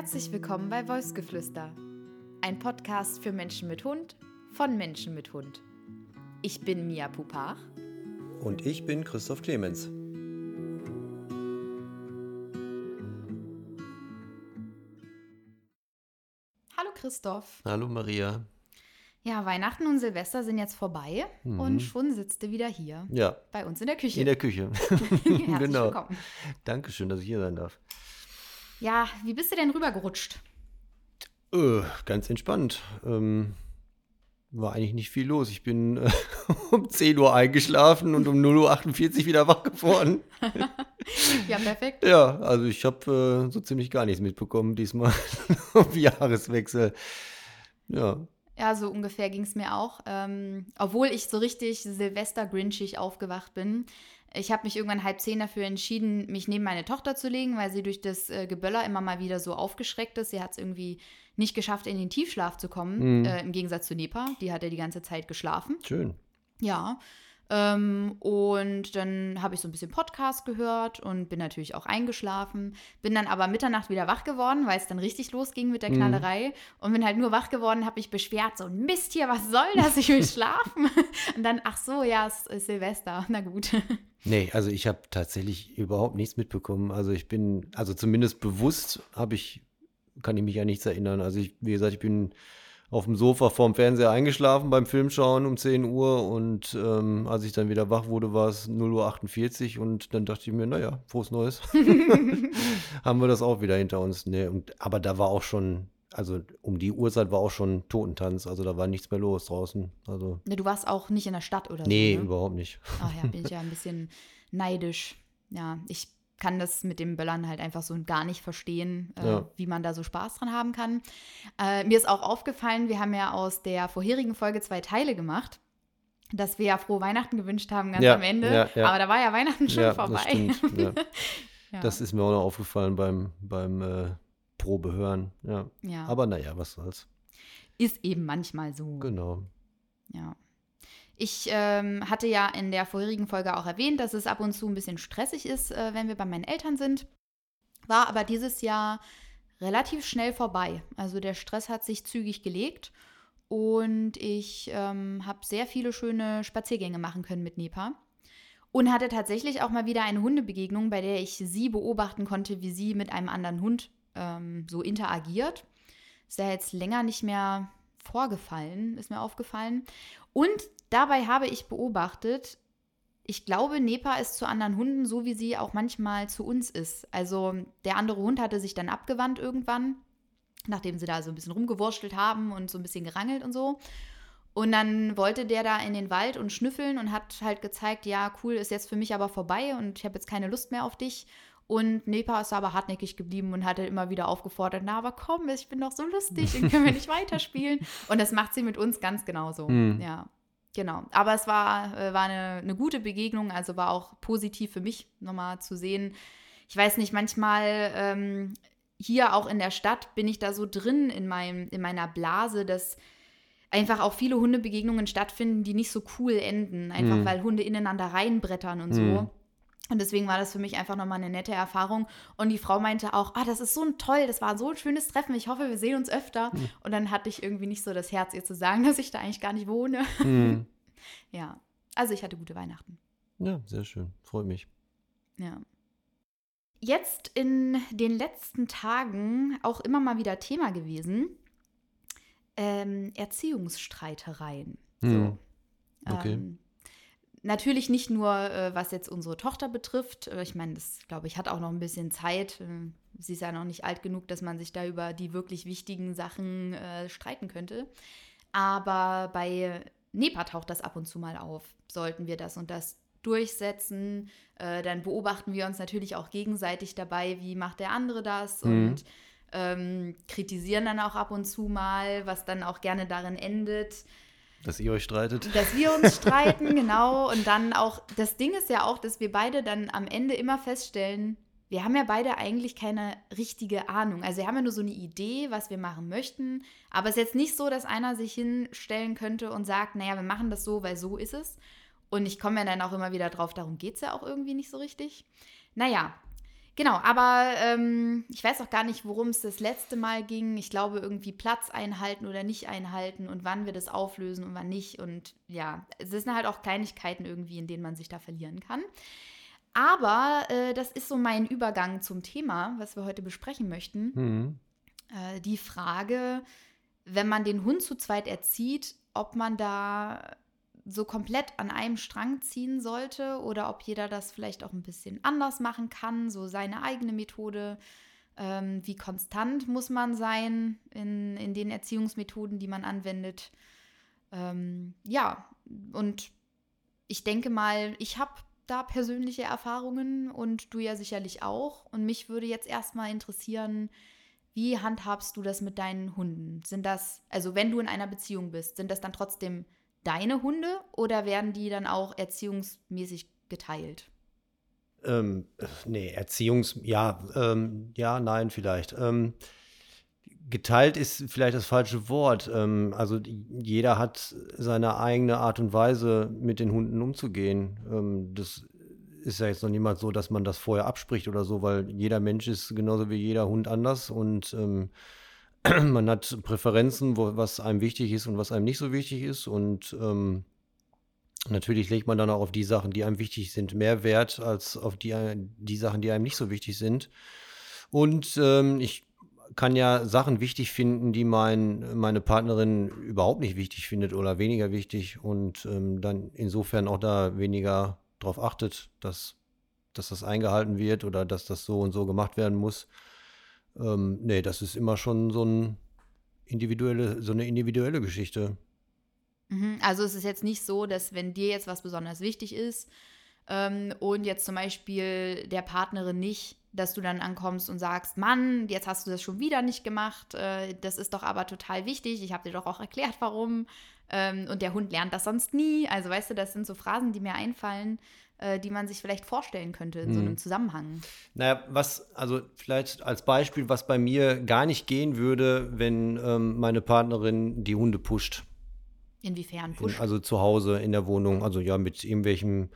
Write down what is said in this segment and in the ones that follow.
Herzlich willkommen bei Wolfsgeflüster, ein Podcast für Menschen mit Hund von Menschen mit Hund. Ich bin Mia Pupach. Und ich bin Christoph Clemens. Hallo Christoph. Hallo Maria. Ja, Weihnachten und Silvester sind jetzt vorbei Mhm. und schon sitzt du wieder hier Ja, bei uns in der Küche. in der Küche. Herzlich genau. willkommen. Dankeschön, dass ich hier sein darf. Ja, wie bist du denn rübergerutscht? Äh, ganz entspannt. Ähm, war eigentlich nicht viel los. Ich bin äh, um 10 Uhr eingeschlafen und um 0.48 Uhr wieder wach geworden. Ja, perfekt. Ja, also ich habe äh, so ziemlich gar nichts mitbekommen diesmal auf Jahreswechsel. Ja, Ja, so ungefähr ging es mir auch. Ähm, obwohl ich so richtig Silvester-Grinchig aufgewacht bin. Ich habe mich irgendwann halb zehn dafür entschieden, mich neben meine Tochter zu legen, weil sie durch das äh, Geböller immer mal wieder so aufgeschreckt ist. Sie hat es irgendwie nicht geschafft, in den Tiefschlaf zu kommen, Mhm. äh, im Gegensatz zu Nepa. Die hat ja die ganze Zeit geschlafen. schön. Ja. Ähm, und dann habe ich so ein bisschen Podcast gehört und bin natürlich auch eingeschlafen. Bin dann aber Mitternacht wieder wach geworden, weil es dann richtig losging mit der Mhm. Knallerei. Und bin halt nur wach geworden, habe mich beschwert, so Mist hier, was soll das? Ich will schlafen. Und dann, ach so, ja, es ist Silvester. Na gut. Nee, also ich habe tatsächlich überhaupt nichts mitbekommen. Also ich bin, also zumindest bewusst habe ich, kann ich mich an nichts erinnern. Also ich, wie gesagt, ich bin auf dem Sofa vorm Fernseher eingeschlafen beim Filmschauen um 10 Uhr und ähm, als ich dann wieder wach wurde, war es 0.48 Uhr und dann dachte ich mir, naja, frohes Neues. Haben wir das auch wieder hinter uns. Nee, und, aber da war auch schon, also um die Uhrzeit war auch schon Totentanz, also da war nichts mehr los draußen. Also Ne, du warst auch nicht in der Stadt oder nee, so. Ne? überhaupt nicht. Ach ja, bin ich ja ein bisschen neidisch. Ja, ich kann das mit dem Böllern halt einfach so gar nicht verstehen, äh, Ja. wie man da so Spaß dran haben kann. Äh, mir ist auch aufgefallen, wir haben ja aus der vorherigen Folge zwei Teile gemacht, dass wir ja frohe Weihnachten gewünscht haben ganz Ja, am Ende. ja, ja. Aber da war ja Weihnachten schon das vorbei. ja. Das ist mir auch noch aufgefallen beim, beim äh, Probehören. Ja. Aber naja, was soll's. ist eben manchmal so. Genau. Ja. Ich ähm, hatte ja in der vorherigen Folge auch erwähnt, dass es ab und zu ein bisschen stressig ist, äh, wenn wir bei meinen Eltern sind. War aber dieses Jahr relativ schnell vorbei. Also der Stress hat sich zügig gelegt und ich ähm, habe sehr viele schöne Spaziergänge machen können mit Nepa. Und hatte tatsächlich auch mal wieder eine Hundebegegnung, bei der ich sie beobachten konnte, wie sie mit einem anderen Hund ähm, so interagiert. Ist ja jetzt länger nicht mehr vorgefallen, ist mir aufgefallen. Und dabei habe ich beobachtet, ich glaube, Nepa ist zu anderen Hunden so, wie sie auch manchmal zu uns ist. Also der andere Hund hatte sich dann abgewandt irgendwann, nachdem sie da so ein bisschen rumgewurschtelt haben und so ein bisschen gerangelt und so. Und dann wollte der da in den Wald und schnüffeln und hat halt gezeigt, ja, cool, ist jetzt für mich aber vorbei und ich habe jetzt keine Lust mehr auf dich. Und Nepa ist aber hartnäckig geblieben und hatte immer wieder aufgefordert, na, aber komm, ich bin doch so lustig und können wir nicht weiterspielen. Und das macht sie mit uns ganz genauso. Hm. Ja, genau. Aber es war, äh, war eine, eine gute Begegnung, also war auch positiv für mich nochmal zu sehen. Ich weiß nicht, manchmal ähm, hier auch in der Stadt bin ich da so drin in, meinem, in meiner Blase, dass einfach auch viele Hundebegegnungen stattfinden, die nicht so cool enden, einfach Hm. weil Hunde ineinander reinbrettern und so. Hm. Und deswegen war das für mich einfach nochmal eine nette Erfahrung. Und die Frau meinte auch, ah, das ist so ein toll, das war so ein schönes Treffen. Ich hoffe, wir sehen uns öfter. Hm. Und dann hatte ich irgendwie nicht so das Herz, ihr zu sagen, dass ich da eigentlich gar nicht wohne. Hm. Ja, also ich hatte gute Weihnachten. Ja, sehr schön. Freut mich. Ja. Jetzt in den letzten Tagen auch immer mal wieder Thema gewesen. Ähm, Erziehungsstreitereien. Hm. So. Okay. Ähm, natürlich nicht nur, äh, was jetzt unsere Tochter betrifft. Äh, ich meine, das, glaube ich, hat auch noch ein bisschen Zeit. Äh, sie ist ja noch nicht alt genug, dass man sich da über die wirklich wichtigen Sachen äh, streiten könnte. Aber bei Nepa taucht das ab und zu mal auf. Sollten wir das und das durchsetzen, äh, dann beobachten wir uns natürlich auch gegenseitig dabei, wie macht der andere das Mhm. und ähm, kritisieren dann auch ab und zu mal, was dann auch gerne darin endet, Dass ihr euch streitet. dass wir uns streiten, genau. Und dann auch, das Ding ist ja auch, dass wir beide dann am Ende immer feststellen, wir haben ja beide eigentlich keine richtige Ahnung. Also wir haben ja nur so eine Idee, was wir machen möchten. Aber es ist jetzt nicht so, dass einer sich hinstellen könnte und sagt, naja, wir machen das so, weil so ist es. Und ich komme ja dann auch immer wieder drauf, darum geht es ja auch irgendwie nicht so richtig. Naja, Genau, aber ähm, ich weiß auch gar nicht, worum es das letzte Mal ging. Ich glaube, irgendwie Platz einhalten oder nicht einhalten und wann wir das auflösen und wann nicht. Und ja, es sind halt auch Kleinigkeiten irgendwie, in denen man sich da verlieren kann. Aber äh, das ist so mein Übergang zum Thema, was wir heute besprechen möchten. Mhm. Äh, die Frage, wenn man den Hund zu zweit erzieht, ob man da so komplett an einem Strang ziehen sollte oder ob jeder das vielleicht auch ein bisschen anders machen kann, so seine eigene Methode. Ähm, wie konstant muss man sein in, in den Erziehungsmethoden, die man anwendet? Ähm, ja, und ich denke mal, ich habe da persönliche Erfahrungen und du ja sicherlich auch. Und mich würde jetzt erstmal interessieren, wie handhabst du das mit deinen Hunden? Sind das, also wenn du in einer Beziehung bist, sind das dann trotzdem deine Hunde oder werden die dann auch erziehungsmäßig geteilt? Ähm, nee, Erziehungs, ja, ähm, ja, nein, vielleicht. Ähm, geteilt ist vielleicht das falsche Wort. Ähm, also jeder hat seine eigene Art und Weise, mit den Hunden umzugehen. Ähm, das ist ja jetzt noch niemals so, dass man das vorher abspricht oder so, weil jeder Mensch ist genauso wie jeder Hund anders und ähm, man hat Präferenzen, wo, was einem wichtig ist und was einem nicht so wichtig ist. Und ähm, natürlich legt man dann auch auf die Sachen, die einem wichtig sind, mehr Wert als auf die, die Sachen, die einem nicht so wichtig sind. Und ähm, ich kann ja Sachen wichtig finden, die mein, meine Partnerin überhaupt nicht wichtig findet oder weniger wichtig und ähm, dann insofern auch da weniger darauf achtet, dass, dass das eingehalten wird oder dass das so und so gemacht werden muss. Ähm, nee, das ist immer schon so, ein individuelle, so eine individuelle Geschichte. Mhm, also es ist jetzt nicht so, dass wenn dir jetzt was besonders wichtig ist ähm, und jetzt zum Beispiel der Partnerin nicht, dass du dann ankommst und sagst, Mann, jetzt hast du das schon wieder nicht gemacht, äh, das ist doch aber total wichtig, ich habe dir doch auch erklärt, warum. Ähm, und der Hund lernt das sonst nie. Also weißt du, das sind so Phrasen, die mir einfallen, die man sich vielleicht vorstellen könnte in so einem Zusammenhang. Naja, was, also vielleicht als Beispiel, was bei mir gar nicht gehen würde, wenn ähm, meine Partnerin die Hunde pusht. Inwiefern pusht? In, also zu Hause in der Wohnung, also ja, mit irgendwelchen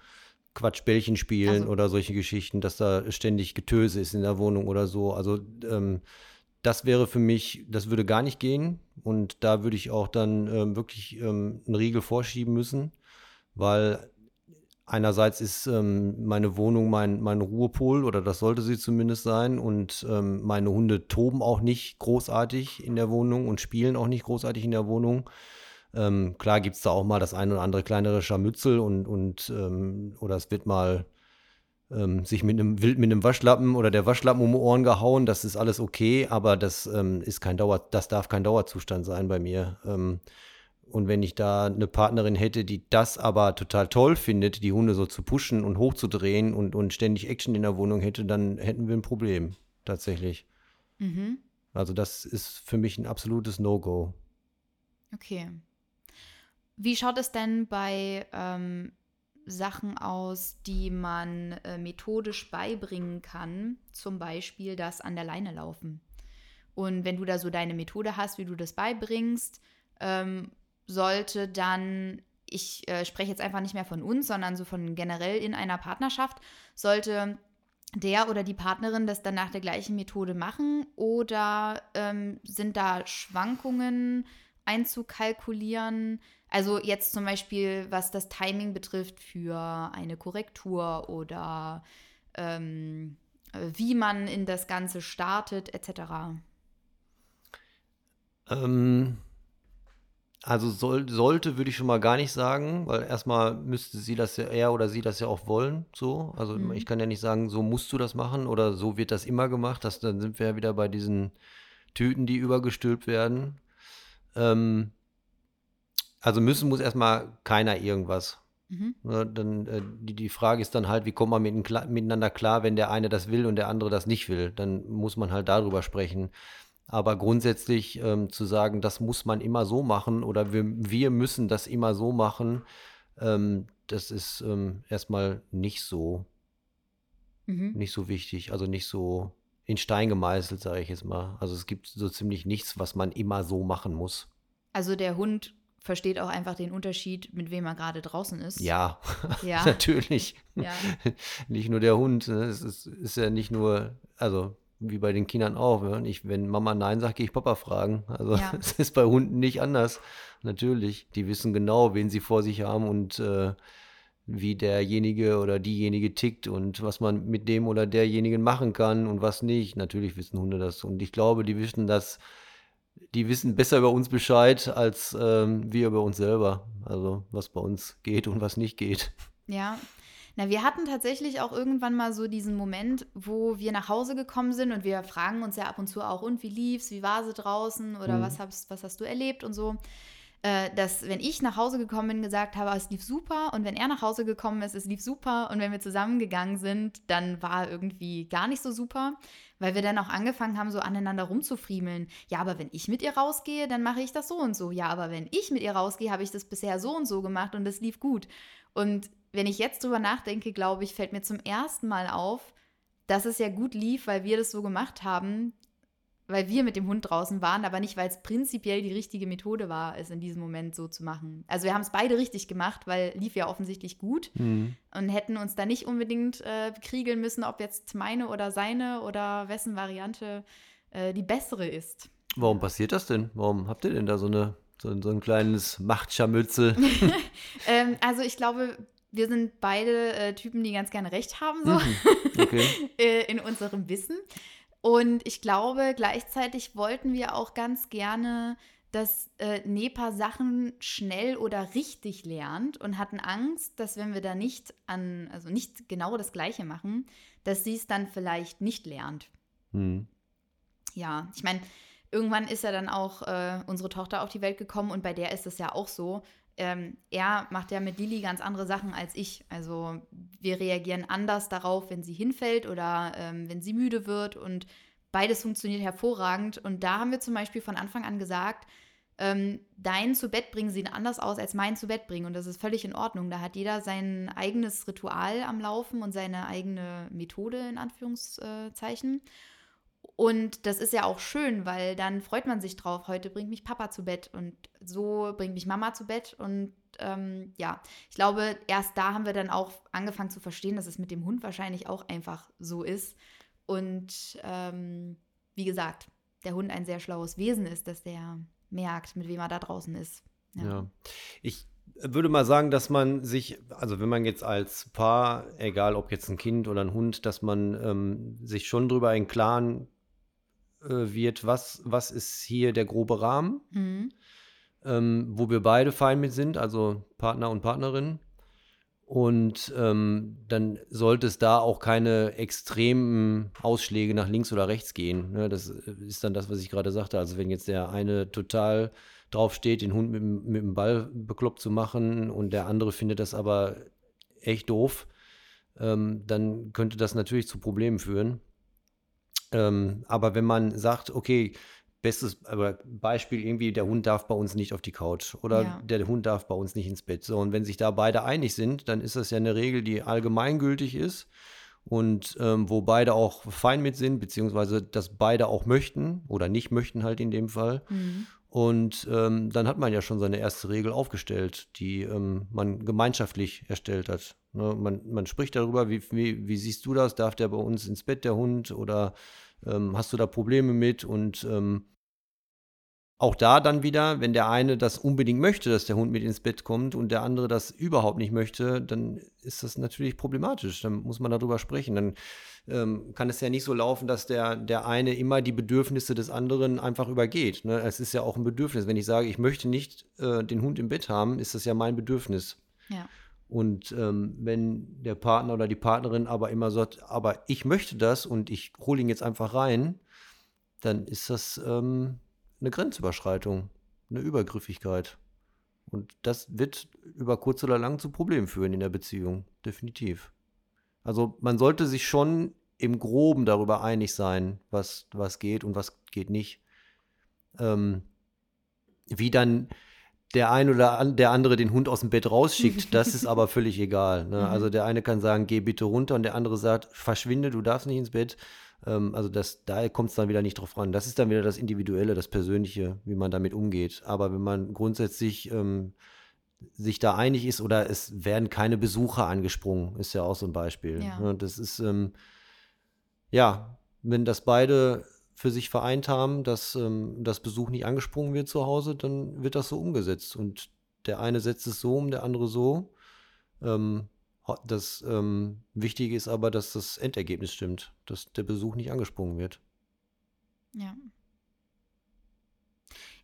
Quatschbällchen spielen also. oder solche Geschichten, dass da ständig Getöse ist in der Wohnung oder so. Also ähm, das wäre für mich, das würde gar nicht gehen. Und da würde ich auch dann ähm, wirklich ähm, einen Riegel vorschieben müssen, weil einerseits ist ähm, meine Wohnung mein, mein Ruhepol oder das sollte sie zumindest sein. Und ähm, meine Hunde toben auch nicht großartig in der Wohnung und spielen auch nicht großartig in der Wohnung. Ähm, klar gibt es da auch mal das ein oder andere kleinere Scharmützel und, und ähm, oder es wird mal ähm, sich mit einem wild mit einem Waschlappen oder der Waschlappen um die Ohren gehauen, das ist alles okay, aber das ähm, ist kein Dauer, das darf kein Dauerzustand sein bei mir. Und wenn ich da eine Partnerin hätte, die das aber total toll findet, die Hunde so zu pushen und hochzudrehen und, und ständig Action in der Wohnung hätte, dann hätten wir ein Problem, tatsächlich. Mhm. Also das ist für mich ein absolutes No-Go. Okay. Wie schaut es denn bei ähm, Sachen aus, die man äh, methodisch beibringen kann, zum Beispiel das an der Leine laufen? Und wenn du da so deine Methode hast, wie du das beibringst, ähm, sollte dann, ich äh, spreche jetzt einfach nicht mehr von uns, sondern so von generell in einer Partnerschaft, sollte der oder die Partnerin das dann nach der gleichen Methode machen oder ähm, sind da Schwankungen einzukalkulieren? Also jetzt zum Beispiel, was das Timing betrifft für eine Korrektur oder ähm, wie man in das Ganze startet, etc. Ähm, also soll, sollte, würde ich schon mal gar nicht sagen, weil erstmal müsste sie das ja, er oder sie das ja auch wollen, so. Also mhm. ich kann ja nicht sagen, so musst du das machen oder so wird das immer gemacht. Das, dann sind wir ja wieder bei diesen Tüten, die übergestülpt werden. Ähm, also müssen muss erstmal keiner irgendwas. Mhm. Ne, dann, äh, die, die Frage ist dann halt, wie kommt man mit, miteinander klar, wenn der eine das will und der andere das nicht will? Dann muss man halt darüber sprechen. Aber grundsätzlich ähm, zu sagen, das muss man immer so machen oder wir, wir müssen das immer so machen, ähm, das ist ähm, erstmal nicht so, mhm. nicht so wichtig, also nicht so in Stein gemeißelt, sage ich jetzt mal. Also es gibt so ziemlich nichts, was man immer so machen muss. Also der Hund versteht auch einfach den Unterschied, mit wem er gerade draußen ist. Ja, Ja. natürlich. Ja. Nicht nur der Hund, ne? es ist, ist ja nicht nur, also wie bei den Kindern auch. Ne? Ich, wenn Mama Nein sagt, gehe ich Papa fragen. Also Ja. es ist bei Hunden nicht anders. Natürlich, die wissen genau, wen sie vor sich haben und äh, wie derjenige oder diejenige tickt und was man mit dem oder derjenigen machen kann und was nicht. Natürlich wissen Hunde das. Und ich glaube, die wissen das, die wissen besser über uns Bescheid als ähm, wir über uns selber. Also was bei uns geht und was nicht geht. Ja. Na, wir hatten tatsächlich auch irgendwann mal so diesen Moment, wo wir nach Hause gekommen sind und wir fragen uns ja ab und zu auch, und wie lief's, wie war sie draußen oder Mhm. was, hast, was hast du erlebt und so. Äh, dass, wenn ich nach Hause gekommen bin, gesagt habe, es lief super und wenn er nach Hause gekommen ist, es lief super und wenn wir zusammengegangen sind, dann war irgendwie gar nicht so super, weil wir dann auch angefangen haben, so aneinander rumzufriemeln. Ja, aber wenn ich mit ihr rausgehe, dann mache ich das so und so. Ja, aber wenn ich mit ihr rausgehe, habe ich das bisher so und so gemacht und es lief gut. Und wenn ich jetzt drüber nachdenke, glaube ich, fällt mir zum ersten Mal auf, dass es ja gut lief, weil wir das so gemacht haben, weil wir mit dem Hund draußen waren, aber nicht, weil es prinzipiell die richtige Methode war, es in diesem Moment so zu machen. Also wir haben es beide richtig gemacht, weil lief ja offensichtlich gut Mhm. und hätten uns da nicht unbedingt äh, kriegeln müssen, ob jetzt meine oder seine oder wessen Variante äh, die bessere ist. Warum passiert das denn? Warum habt ihr denn da so, eine, so, so ein kleines Machtscharmützel? Ähm, also ich glaube, wir sind beide äh, Typen, die ganz gerne recht haben, so. Mhm. Okay. äh, in unserem Wissen. Und ich glaube, gleichzeitig wollten wir auch ganz gerne, dass äh, Nepa Sachen schnell oder richtig lernt und hatten Angst, dass wenn wir da nicht an, also nicht genau das Gleiche machen, dass sie es dann vielleicht nicht lernt. Mhm. Ja, ich meine, irgendwann ist ja dann auch äh, unsere Tochter auf die Welt gekommen und bei der ist es ja auch so. Ähm, er macht ja mit Lili ganz andere Sachen als ich. Also wir reagieren anders darauf, wenn sie hinfällt oder ähm, wenn sie müde wird und beides funktioniert hervorragend. Und da haben wir zum Beispiel von Anfang an gesagt, ähm, dein zu Bett bringen sieht anders aus als mein zu Bett bringen und das ist völlig in Ordnung. Da hat jeder sein eigenes Ritual am Laufen und seine eigene Methode in Anführungszeichen. Und das ist ja auch schön, weil dann freut man sich drauf. Heute bringt mich Papa zu Bett und so bringt mich Mama zu Bett. Und ähm, ja, ich glaube, erst da haben wir dann auch angefangen zu verstehen, dass es mit dem Hund wahrscheinlich auch einfach so ist. Und ähm, wie gesagt, der Hund ein sehr schlaues Wesen ist, dass der merkt, mit wem er da draußen ist. Ja. Ich würde mal sagen, dass man sich, also wenn man jetzt als Paar, egal ob jetzt ein Kind oder ein Hund, dass man ähm, sich schon drüber im Klaren wird, was, was ist hier der grobe Rahmen, Mhm. ähm, wo wir beide fein mit sind, also Partner und Partnerin. Und ähm, dann sollte es da auch keine extremen Ausschläge nach links oder rechts gehen. Ne? Das ist dann das, was ich gerade sagte. Also wenn jetzt der eine total drauf steht, den Hund mit, dem- mit dem Ball bekloppt zu machen und der andere findet das aber echt doof, ähm, dann könnte das natürlich zu Problemen führen. Ähm, aber wenn man sagt, okay, bestes aber Beispiel irgendwie, der Hund darf bei uns nicht auf die Couch oder Ja. der Hund darf bei uns nicht ins Bett. So, und wenn sich da beide einig sind, dann ist das ja eine Regel, die allgemeingültig ist und ähm, wo beide auch fein mit sind, beziehungsweise das beide auch möchten oder nicht möchten halt in dem Fall. Mhm. Und ähm, dann hat man ja schon seine erste Regel aufgestellt, die ähm, man gemeinschaftlich erstellt hat. Ne? Man, man spricht darüber, wie, wie, wie siehst du das? Darf der bei uns ins Bett, der Hund? Oder ähm, hast du da Probleme mit? Und ähm, auch da dann wieder, wenn der eine das unbedingt möchte, dass der Hund mit ins Bett kommt und der andere das überhaupt nicht möchte, dann ist das natürlich problematisch. Dann muss man darüber sprechen. Dann ähm, kann es ja nicht so laufen, dass der, der eine immer die Bedürfnisse des anderen einfach übergeht. Ne? Es ist ja auch ein Bedürfnis. Wenn ich sage, ich möchte nicht äh, den Hund im Bett haben, ist das ja mein Bedürfnis. Ja. Und ähm, wenn der Partner oder die Partnerin aber immer sagt, aber ich möchte das und ich hole ihn jetzt einfach rein, dann ist das ähm, eine Grenzüberschreitung, eine Übergriffigkeit. Und das wird über kurz oder lang zu Problemen führen in der Beziehung, definitiv. Also man sollte sich schon im Groben darüber einig sein, was, was geht und was geht nicht. Ähm, wie dann der ein oder an, der andere den Hund aus dem Bett rausschickt, das ist aber völlig egal. Ne? Also der eine kann sagen, geh bitte runter und der andere sagt, verschwinde, du darfst nicht ins Bett. Ähm, also das, da kommt es dann wieder nicht drauf ran. Das ist dann wieder das Individuelle, das Persönliche, wie man damit umgeht. Aber wenn man grundsätzlich ähm, sich da einig ist oder es werden keine Besucher angesprungen, ist ja auch so ein Beispiel. Ja. Ne? Das ist, ähm, ja, wenn das beide für sich vereint haben, dass ähm, das Besuch nicht angesprungen wird zu Hause, dann wird das so umgesetzt. Und der eine setzt es so um, der andere so. Ähm, das ähm, Wichtige ist aber, dass das Endergebnis stimmt, dass der Besuch nicht angesprungen wird. Ja.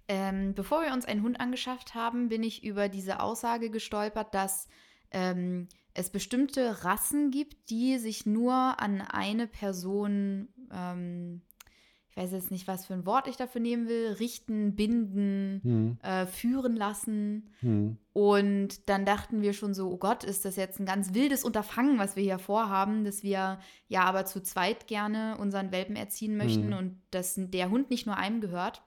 Ähm, bevor wir uns einen Hund angeschafft haben, bin ich über diese Aussage gestolpert, dass ähm, es bestimmte Rassen gibt, die sich nur an eine Person, ähm, ich weiß jetzt nicht, was für ein Wort ich dafür nehmen will, richten, binden, Hm. äh, führen lassen. Hm. Und dann dachten wir schon so, oh Gott, ist das jetzt ein ganz wildes Unterfangen, was wir hier vorhaben, dass wir ja aber zu zweit gerne unseren Welpen erziehen möchten Mhm. und dass der Hund nicht nur einem gehört.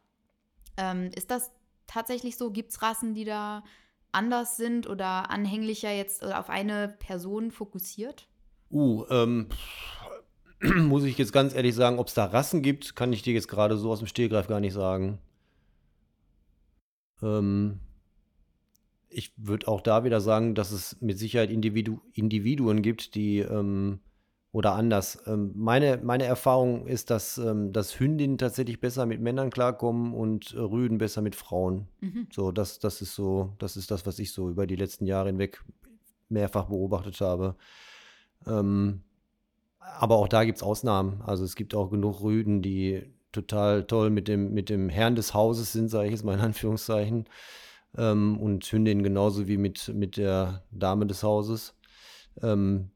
Ähm, ist das tatsächlich so? Gibt es Rassen, die da anders sind oder anhänglicher jetzt äh, auf eine Person fokussiert? Uh, ähm, muss ich jetzt ganz ehrlich sagen, ob es da Rassen gibt, kann ich dir jetzt gerade so aus dem Stehgreif gar nicht sagen. Ähm, ich würde auch da wieder sagen, dass es mit Sicherheit Individu Individuen gibt, die ähm, oder anders. Ähm, meine, meine Erfahrung ist, dass, ähm, dass Hündinnen tatsächlich besser mit Männern klarkommen und äh, Rüden besser mit Frauen. Mhm. So, das, das ist so, das ist das, was ich so über die letzten Jahre hinweg mehrfach beobachtet habe. Ähm, aber auch da gibt es Ausnahmen. Also es gibt auch genug Rüden, die total toll mit dem, mit dem Herrn des Hauses sind, sage ich jetzt mal in Anführungszeichen. Ähm, und Hündinnen genauso wie mit, mit der Dame des Hauses. Ähm,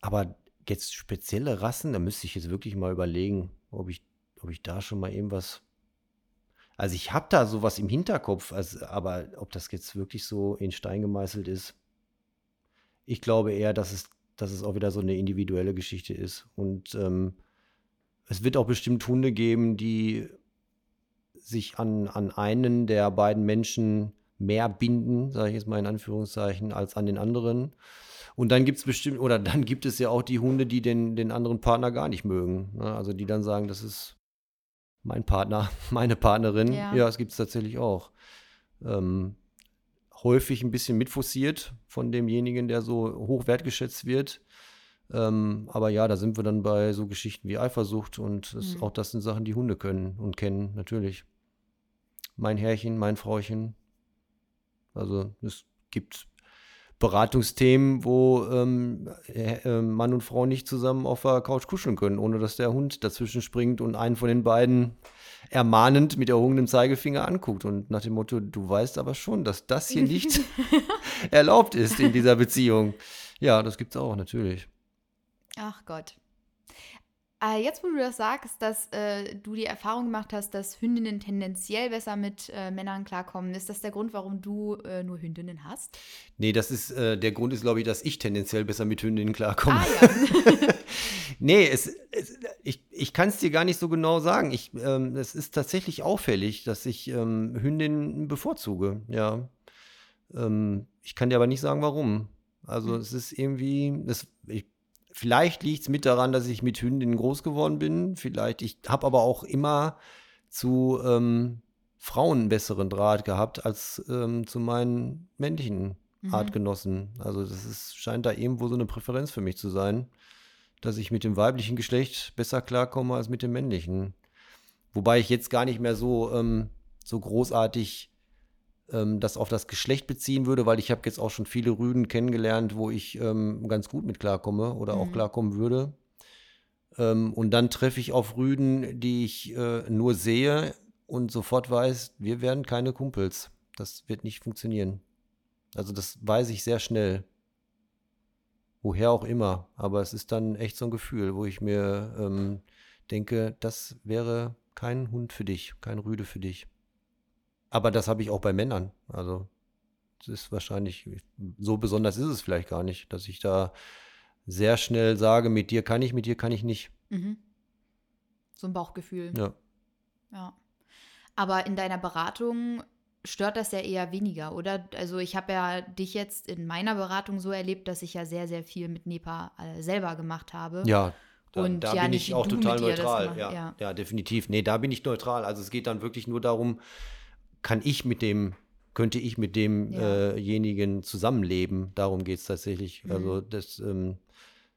aber jetzt spezielle Rassen, da müsste ich jetzt wirklich mal überlegen, ob ich, ob ich da schon mal irgendwas. Also ich habe da sowas im Hinterkopf, also, aber ob das jetzt wirklich so in Stein gemeißelt ist, ich glaube eher, dass es, dass es auch wieder so eine individuelle Geschichte ist. Und ähm, es wird auch bestimmt Hunde geben, die sich an, an einen der beiden Menschen mehr binden, sage ich jetzt mal in Anführungszeichen, als an den anderen. Und dann gibt es bestimmt, oder dann gibt es ja auch die Hunde, die den, den anderen Partner gar nicht mögen. Ne? Also die dann sagen, das ist mein Partner, meine Partnerin. Ja. Ja, das gibt es tatsächlich auch. Ähm, häufig ein bisschen mitforciert von demjenigen, der so hoch wertgeschätzt wird. Ähm, aber ja, da sind wir dann bei so Geschichten wie Eifersucht und das, Mhm. auch das sind Sachen, die Hunde können und kennen, natürlich. Mein Herrchen, mein Frauchen. Also es gibt Beratungsthemen, wo ähm, äh, äh, Mann und Frau nicht zusammen auf der Couch kuscheln können, ohne dass der Hund dazwischen springt und einen von den beiden ermahnend mit erhobenem Zeigefinger anguckt und nach dem Motto, du weißt aber schon, dass das hier nicht erlaubt ist in dieser Beziehung. Ja, das gibt's auch, natürlich. Ach Gott. Äh, jetzt, wo du das sagst, dass äh, du die Erfahrung gemacht hast, dass Hündinnen tendenziell besser mit äh, Männern klarkommen, ist das der Grund, warum du äh, nur Hündinnen hast? Nee, das ist, äh, der Grund ist, glaube ich, dass ich tendenziell besser mit Hündinnen klarkomme. Ah ja. Nee, es, es, ich, ich kann es dir gar nicht so genau sagen. Ich, ähm, es ist tatsächlich auffällig, dass ich ähm, Hündinnen bevorzuge, ja. Ähm, ich kann dir aber nicht sagen, warum. Also Hm. es ist irgendwie, es, ich, vielleicht liegt es mit daran, dass ich mit Hündinnen groß geworden bin. Vielleicht, ich habe aber auch immer zu ähm, Frauen besseren Draht gehabt als ähm, zu meinen männlichen Mhm. Artgenossen. Also das ist, scheint da irgendwo so eine Präferenz für mich zu sein, dass ich mit dem weiblichen Geschlecht besser klarkomme als mit dem männlichen. Wobei ich jetzt gar nicht mehr so, ähm, so großartig ähm, das auf das Geschlecht beziehen würde, weil ich habe jetzt auch schon viele Rüden kennengelernt, wo ich ähm, ganz gut mit klarkomme oder auch Mhm. klarkommen würde. Ähm, und dann treffe ich auf Rüden, die ich äh, nur sehe und sofort weiß, wir werden keine Kumpels. Das wird nicht funktionieren. Also das weiß ich sehr schnell. Woher auch immer. Aber es ist dann echt so ein Gefühl, wo ich mir ähm, denke, das wäre kein Hund für dich, kein Rüde für dich. Aber das habe ich auch bei Männern. Also es ist wahrscheinlich, so besonders ist es vielleicht gar nicht, dass ich da sehr schnell sage, mit dir kann ich, mit dir kann ich nicht. Mhm. So ein Bauchgefühl. Ja. Ja. Aber in deiner Beratung stört das ja eher weniger, oder? Also ich habe ja dich jetzt in meiner Beratung so erlebt, dass ich ja sehr, sehr viel mit NEPA äh, selber gemacht habe. Ja, da, Und da ja, bin ich auch total das neutral. Ja, ja. ja. definitiv. Nee, da bin ich neutral. Also es geht dann wirklich nur darum, kann ich mit dem, könnte ich mit Ja. demjenigen zusammenleben? Darum geht es tatsächlich. Mhm. Also das, ähm,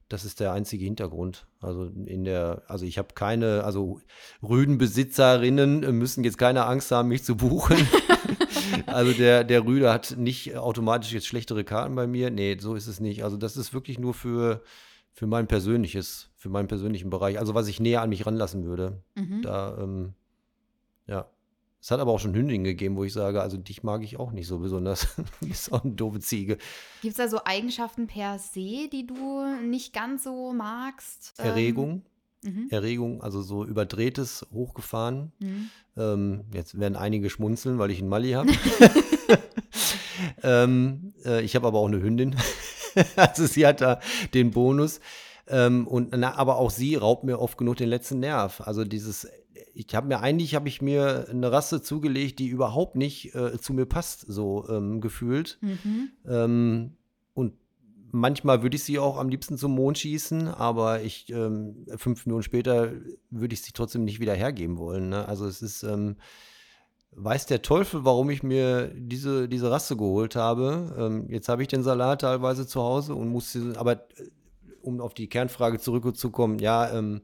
das ist der einzige Hintergrund. Also in der, also ich habe keine, also Rüdenbesitzerinnen äh, müssen jetzt keine Angst haben, mich zu buchen. Also der, der Rüde hat nicht automatisch jetzt schlechtere Karten bei mir. Nee, so ist es nicht. Also das ist wirklich nur für, für mein persönliches, für meinen persönlichen Bereich. Also was ich näher an mich ranlassen würde. Mhm. Da, ähm, ja. Es hat aber auch schon Hündinnen gegeben, wo ich sage, also dich mag ich auch nicht so besonders. Du bist auch eine doofe Ziege. Gibt es da so Eigenschaften per se, die du nicht ganz so magst? Ähm, Erregung, Mhm. Erregung, also so überdrehtes, hochgefahren. Mhm. Ähm, jetzt werden einige schmunzeln, weil ich einen Mali habe. ähm, äh, ich habe aber auch eine Hündin. also sie hat da den Bonus. Ähm, und na, aber auch sie raubt mir oft genug den letzten Nerv. Also dieses, ich habe mir eigentlich habe ich mir eine Rasse zugelegt, die überhaupt nicht äh, zu mir passt, so ähm, gefühlt. Mhm. Ähm, und manchmal würde ich sie auch am liebsten zum Mond schießen, aber ich ähm, fünf Minuten später würde ich sie trotzdem nicht wieder hergeben wollen. Ne? Also es ist, ähm, weiß der Teufel, warum ich mir diese, diese Rasse geholt habe. Ähm, jetzt habe ich den Salat teilweise zu Hause und musste, aber äh, um auf die Kernfrage zurückzukommen, ja, ähm,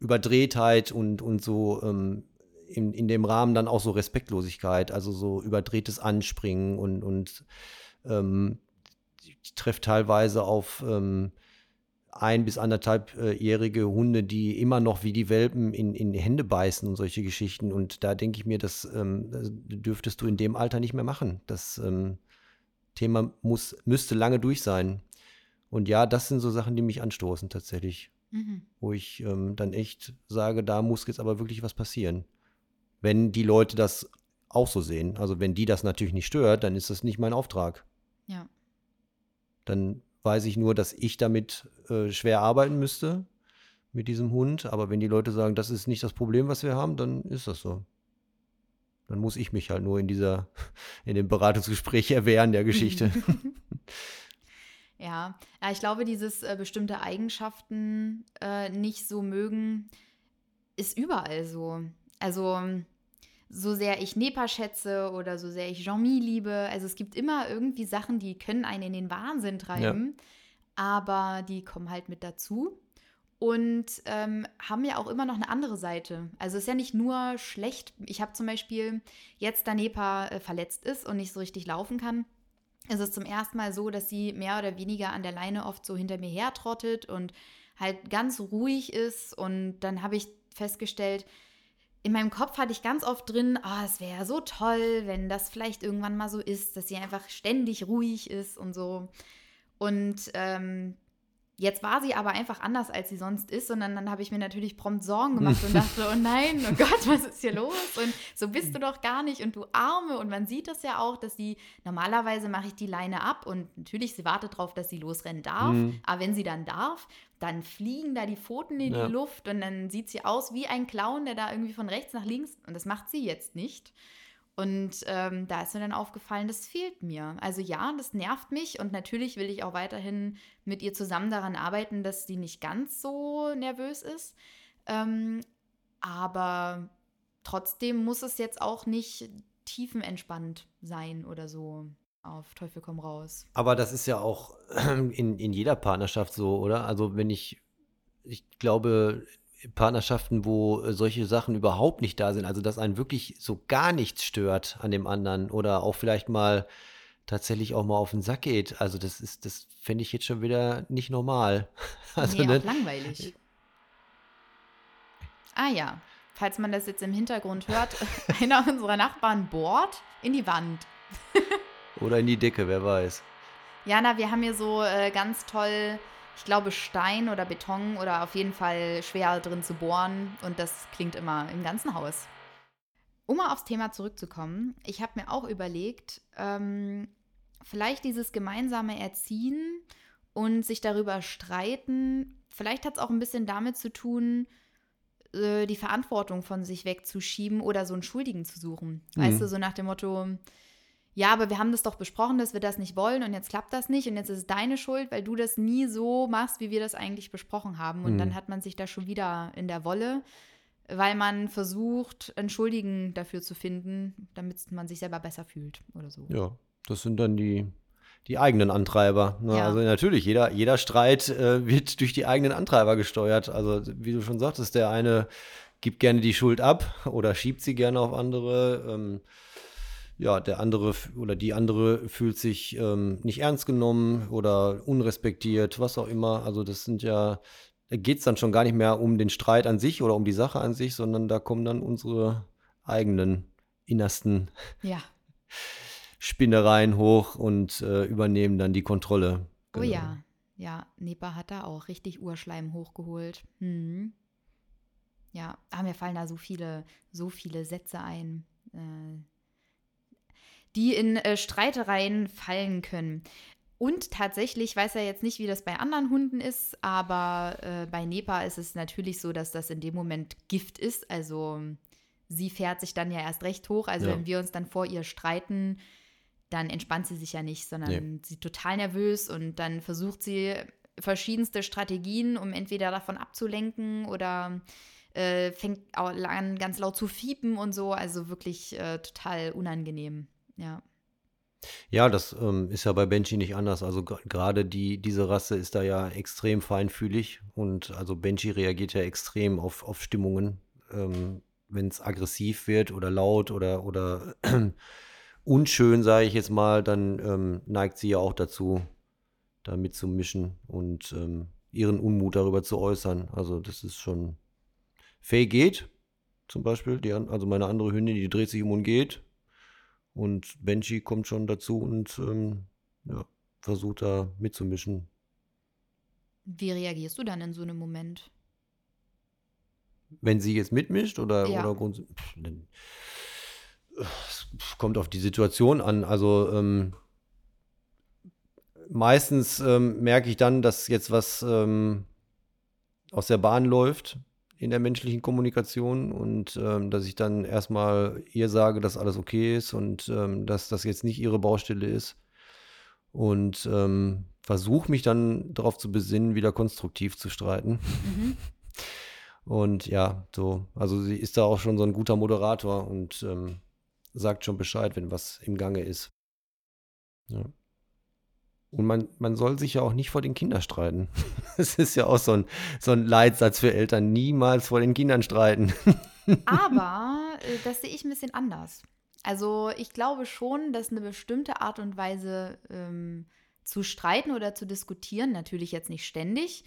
Überdrehtheit und, und so ähm, in, in dem Rahmen dann auch so Respektlosigkeit, also so überdrehtes Anspringen und, und ähm, treffe teilweise auf ähm, ein- bis anderthalbjährige Hunde, die immer noch wie die Welpen in, in die Hände beißen und solche Geschichten. Und da denke ich mir, das ähm, dürftest du in dem Alter nicht mehr machen. Das ähm, Thema muss, müsste lange durch sein. Und ja, das sind so Sachen, die mich anstoßen tatsächlich, Mhm. wo ich ähm, dann echt sage, da muss jetzt aber wirklich was passieren. Wenn die Leute das auch so sehen. Also wenn die das natürlich nicht stört, dann ist das nicht mein Auftrag. Ja. Dann weiß ich nur, dass ich damit äh, schwer arbeiten müsste mit diesem Hund. Aber wenn die Leute sagen, das ist nicht das Problem, was wir haben, dann ist das so. Dann muss ich mich halt nur in dieser, in dem Beratungsgespräch erwehren der Geschichte. Ja, ja ich glaube, dieses äh, bestimmte Eigenschaften äh, nicht so mögen, ist überall so. Also, so sehr ich Nepa schätze oder so sehr ich Jean-Mi liebe, also es gibt immer irgendwie Sachen, die können einen in den Wahnsinn treiben, aber die kommen halt mit dazu und ähm, haben ja auch immer noch eine andere Seite. Also es ist ja nicht nur schlecht. Ich habe zum Beispiel jetzt, da Nepa äh, verletzt ist und nicht so richtig laufen kann, es ist zum ersten Mal so, dass sie mehr oder weniger an der Leine oft so hinter mir hertrottet und halt ganz ruhig ist. Und dann habe ich festgestellt, in meinem Kopf hatte ich ganz oft drin, ah, es wäre so toll, wenn das vielleicht irgendwann mal so ist, dass sie einfach ständig ruhig ist und so. Und ähm, jetzt war sie aber einfach anders, als sie sonst ist. Und dann, dann habe ich mir natürlich prompt Sorgen gemacht und dachte, oh nein, oh Gott, was ist hier los? Und so bist du doch gar nicht und du Arme. Und man sieht das ja auch, dass sie, normalerweise mache ich die Leine ab und natürlich, sie wartet darauf, dass sie losrennen darf. Mhm. Aber wenn sie dann darf, dann fliegen da die Pfoten in Ja. die Luft und dann sieht sie aus wie ein Clown, der da irgendwie von rechts nach links, und das macht sie jetzt nicht. Und ähm, da ist mir dann aufgefallen, das fehlt mir. Also ja, das nervt mich und natürlich will ich auch weiterhin mit ihr zusammen daran arbeiten, dass sie nicht ganz so nervös ist. Ähm, aber trotzdem muss es jetzt auch nicht tiefenentspannt sein oder so. Auf Teufel komm raus. Aber das ist ja auch in, in jeder Partnerschaft so, oder? Also wenn ich, ich glaube, Partnerschaften, wo äh, solche Sachen überhaupt nicht da sind, also dass einen wirklich so gar nichts stört an dem anderen oder auch vielleicht mal tatsächlich auch mal auf den Sack geht. Also das ist, das fände ich jetzt schon wieder nicht normal. Also, nee, ne? auch langweilig. Ah ja, falls man das jetzt im Hintergrund hört, einer unserer Nachbarn bohrt in die Wand. Oder in die Decke, wer weiß. Jana, wir haben hier so äh, ganz toll, ich glaube Stein oder Beton oder auf jeden Fall schwer drin zu bohren und das klingt immer im ganzen Haus. Um mal aufs Thema zurückzukommen, ich habe mir auch überlegt, ähm, vielleicht dieses gemeinsame Erziehen und sich darüber streiten, vielleicht hat es auch ein bisschen damit zu tun, äh, die Verantwortung von sich wegzuschieben oder so einen Schuldigen zu suchen. Mhm. Weißt du, so nach dem Motto, ja, aber wir haben das doch besprochen, dass wir das nicht wollen und jetzt klappt das nicht und jetzt ist es deine Schuld, weil du das nie so machst, wie wir das eigentlich besprochen haben. Und mhm. dann hat man sich da schon wieder in der Wolle, weil man versucht, einen Schuldigen dafür zu finden, damit man sich selber besser fühlt oder so. Ja, das sind dann die, die eigenen Antreiber. Ne? Ja. Also natürlich, jeder, jeder Streit äh, wird durch die eigenen Antreiber gesteuert. Also wie du schon sagtest, der eine gibt gerne die Schuld ab oder schiebt sie gerne auf andere. Ähm, ja, der andere oder die andere fühlt sich ähm, nicht ernst genommen oder unrespektiert, was auch immer. Also das sind ja, da geht es dann schon gar nicht mehr um den Streit an sich oder um die Sache an sich, sondern da kommen dann unsere eigenen innersten ja. Spinnereien hoch und äh, übernehmen dann die Kontrolle. Genau. Oh ja, ja, Nepa hat da auch richtig Urschleim hochgeholt. Hm. Ja, ah, mir fallen da so viele, so viele Sätze ein. Äh, die in äh, Streitereien fallen können. Und tatsächlich, ich weiß ja jetzt nicht, wie das bei anderen Hunden ist, aber äh, bei Nepa ist es natürlich so, dass das in dem Moment Gift ist. Also sie fährt sich dann ja erst recht hoch. Also ja. wenn wir uns dann vor ihr streiten, dann entspannt sie sich ja nicht, sondern nee. sie ist total nervös und dann versucht sie verschiedenste Strategien, um entweder davon abzulenken oder äh, fängt an ganz laut zu fiepen und so. Also wirklich äh, total unangenehm. Ja. Ja, das ähm, ist ja bei Benji nicht anders. Also gerade die, diese Rasse ist da ja extrem feinfühlig und also Benji reagiert ja extrem auf, auf Stimmungen, ähm, wenn es aggressiv wird oder laut oder, oder unschön, sage ich jetzt mal, dann ähm, neigt sie ja auch dazu, da mitzumischen und ähm, ihren Unmut darüber zu äußern. Also das ist schon. Faye geht, zum Beispiel, die, also meine andere Hündin, die dreht sich um und geht. Und Benji kommt schon dazu und ähm, ja, versucht da mitzumischen. Wie reagierst du dann in so einem Moment? Wenn sie jetzt mitmischt oder, ja. oder es kommt auf die Situation an. Also ähm, meistens ähm, merke ich dann, dass jetzt was ähm, aus der Bahn läuft in der menschlichen Kommunikation und ähm, dass ich dann erstmal ihr sage, dass alles okay ist und ähm, dass das jetzt nicht ihre Baustelle ist. Und ähm, versuche mich dann darauf zu besinnen, wieder konstruktiv zu streiten. Mhm. Und ja, so, also sie ist da auch schon so ein guter Moderator und ähm, sagt schon Bescheid, wenn was im Gange ist. Ja. Und man, man soll sich ja auch nicht vor den Kindern streiten. Das ist ja auch so ein, so ein Leitsatz für Eltern. Niemals vor den Kindern streiten. Aber äh, das sehe ich ein bisschen anders. Also ich glaube schon, dass eine bestimmte Art und Weise ähm, zu streiten oder zu diskutieren, natürlich jetzt nicht ständig,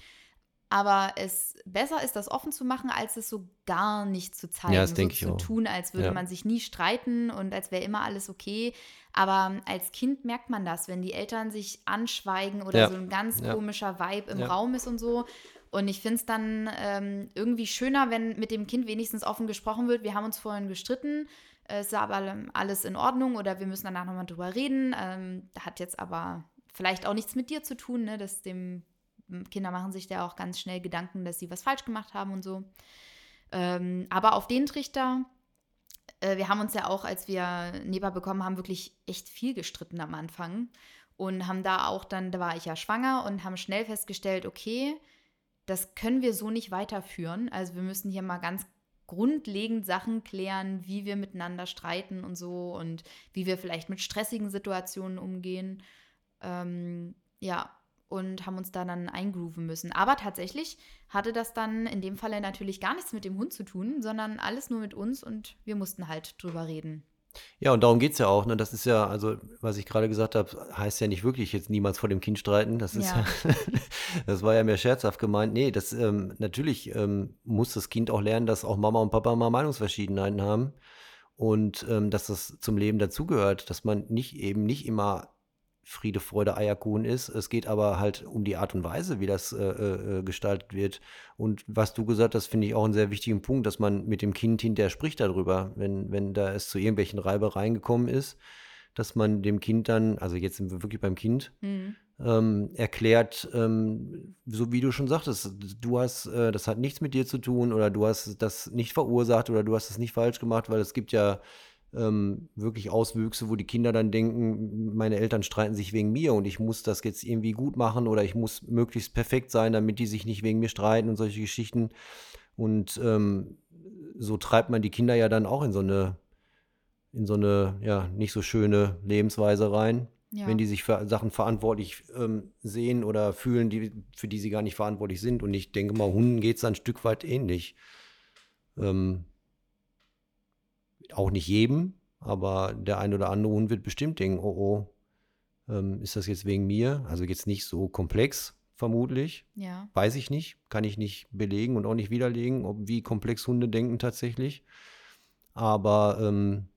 aber es besser ist, das offen zu machen, als es so gar nicht zu zeigen, ja, das so zu tun, als würde ja. man sich nie streiten und als wäre immer alles okay. Aber als Kind merkt man das, wenn die Eltern sich anschweigen oder ja. so ein ganz komischer Vibe im Raum ist und so. Und ich finde es dann ähm, irgendwie schöner, wenn mit dem Kind wenigstens offen gesprochen wird. Wir haben uns vorhin gestritten, es ist aber alles in Ordnung oder wir müssen danach nochmal drüber reden. Ähm, hat jetzt aber vielleicht auch nichts mit dir zu tun, ne, dass dem Kinder machen sich da auch ganz schnell Gedanken, dass sie was falsch gemacht haben und so. Ähm, aber auf den Trichter, wir haben uns ja auch, als wir Neba bekommen haben, wirklich echt viel gestritten am Anfang. Und haben da auch dann, da war ich ja schwanger und haben schnell festgestellt, okay, das können wir so nicht weiterführen. Also wir müssen hier mal ganz grundlegend Sachen klären, wie wir miteinander streiten und so und wie wir vielleicht mit stressigen Situationen umgehen. Ähm, ja, und haben uns da dann eingrooven müssen. Aber tatsächlich hatte das dann in dem Falle natürlich gar nichts mit dem Hund zu tun, sondern alles nur mit uns und wir mussten halt drüber reden. Ja, und darum geht es ja auch. Ne? Das ist ja, also, was ich gerade gesagt habe, heißt ja nicht wirklich jetzt niemals vor dem Kind streiten. Das ist ja, ja das war ja mehr scherzhaft gemeint. Nee, das ähm, natürlich ähm, muss das Kind auch lernen, dass auch Mama und Papa mal Meinungsverschiedenheiten haben und ähm, dass das zum Leben dazugehört, dass man nicht eben nicht immer Friede, Freude, Eierkuchen ist. Es geht aber halt um die Art und Weise, wie das äh, äh, gestaltet wird. Und was du gesagt hast, finde ich auch einen sehr wichtigen Punkt, dass man mit dem Kind hinterher spricht darüber, wenn, wenn da es zu irgendwelchen Reibereien gekommen ist, dass man dem Kind dann, also jetzt sind wir wirklich beim Kind, mhm. ähm, erklärt, ähm, so wie du schon sagtest, du hast, äh, das hat nichts mit dir zu tun oder du hast das nicht verursacht oder du hast es nicht falsch gemacht, weil es gibt ja ähm, wirklich Auswüchse, wo die Kinder dann denken, meine Eltern streiten sich wegen mir und ich muss das jetzt irgendwie gut machen oder ich muss möglichst perfekt sein, damit die sich nicht wegen mir streiten und solche Geschichten. Und ähm, so treibt man die Kinder ja dann auch in so eine, in so eine, ja, nicht so schöne Lebensweise rein. Ja. Wenn die sich für Sachen verantwortlich ähm, sehen oder fühlen, die, für die sie gar nicht verantwortlich sind. Und ich denke mal, Hunden geht es ein Stück weit ähnlich. Ähm, auch nicht jedem, aber der ein oder andere Hund wird bestimmt denken, oh oh, ähm, ist das jetzt wegen mir? Also jetzt nicht so komplex, vermutlich. Ja. Weiß ich nicht, kann ich nicht belegen und auch nicht widerlegen, ob, wie komplex Hunde denken tatsächlich. Aber ähm,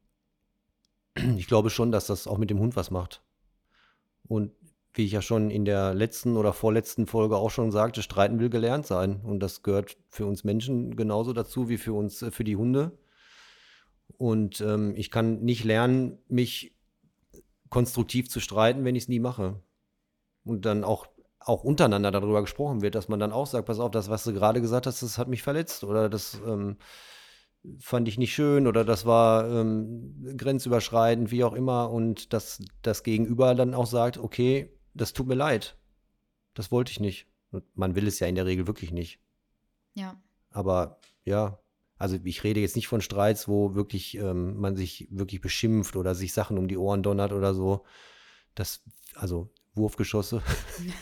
ich glaube schon, dass das auch mit dem Hund was macht. Und wie ich ja schon in der letzten oder vorletzten Folge auch schon sagte, streiten will gelernt sein. Und das gehört für uns Menschen genauso dazu wie für uns, äh, für die Hunde. Und ähm, ich kann nicht lernen, mich konstruktiv zu streiten, wenn ich es nie mache. Und dann auch, auch untereinander darüber gesprochen wird, dass man dann auch sagt, pass auf, das, was du gerade gesagt hast, das hat mich verletzt oder das ähm, fand ich nicht schön oder das war ähm, grenzüberschreitend, wie auch immer. Und dass das Gegenüber dann auch sagt, okay, das tut mir leid. Das wollte ich nicht. Und man will es ja in der Regel wirklich nicht. Ja. Aber ja, also ich rede jetzt nicht von Streits, wo wirklich ähm, man sich wirklich beschimpft oder sich Sachen um die Ohren donnert oder so. Das, also Wurfgeschosse,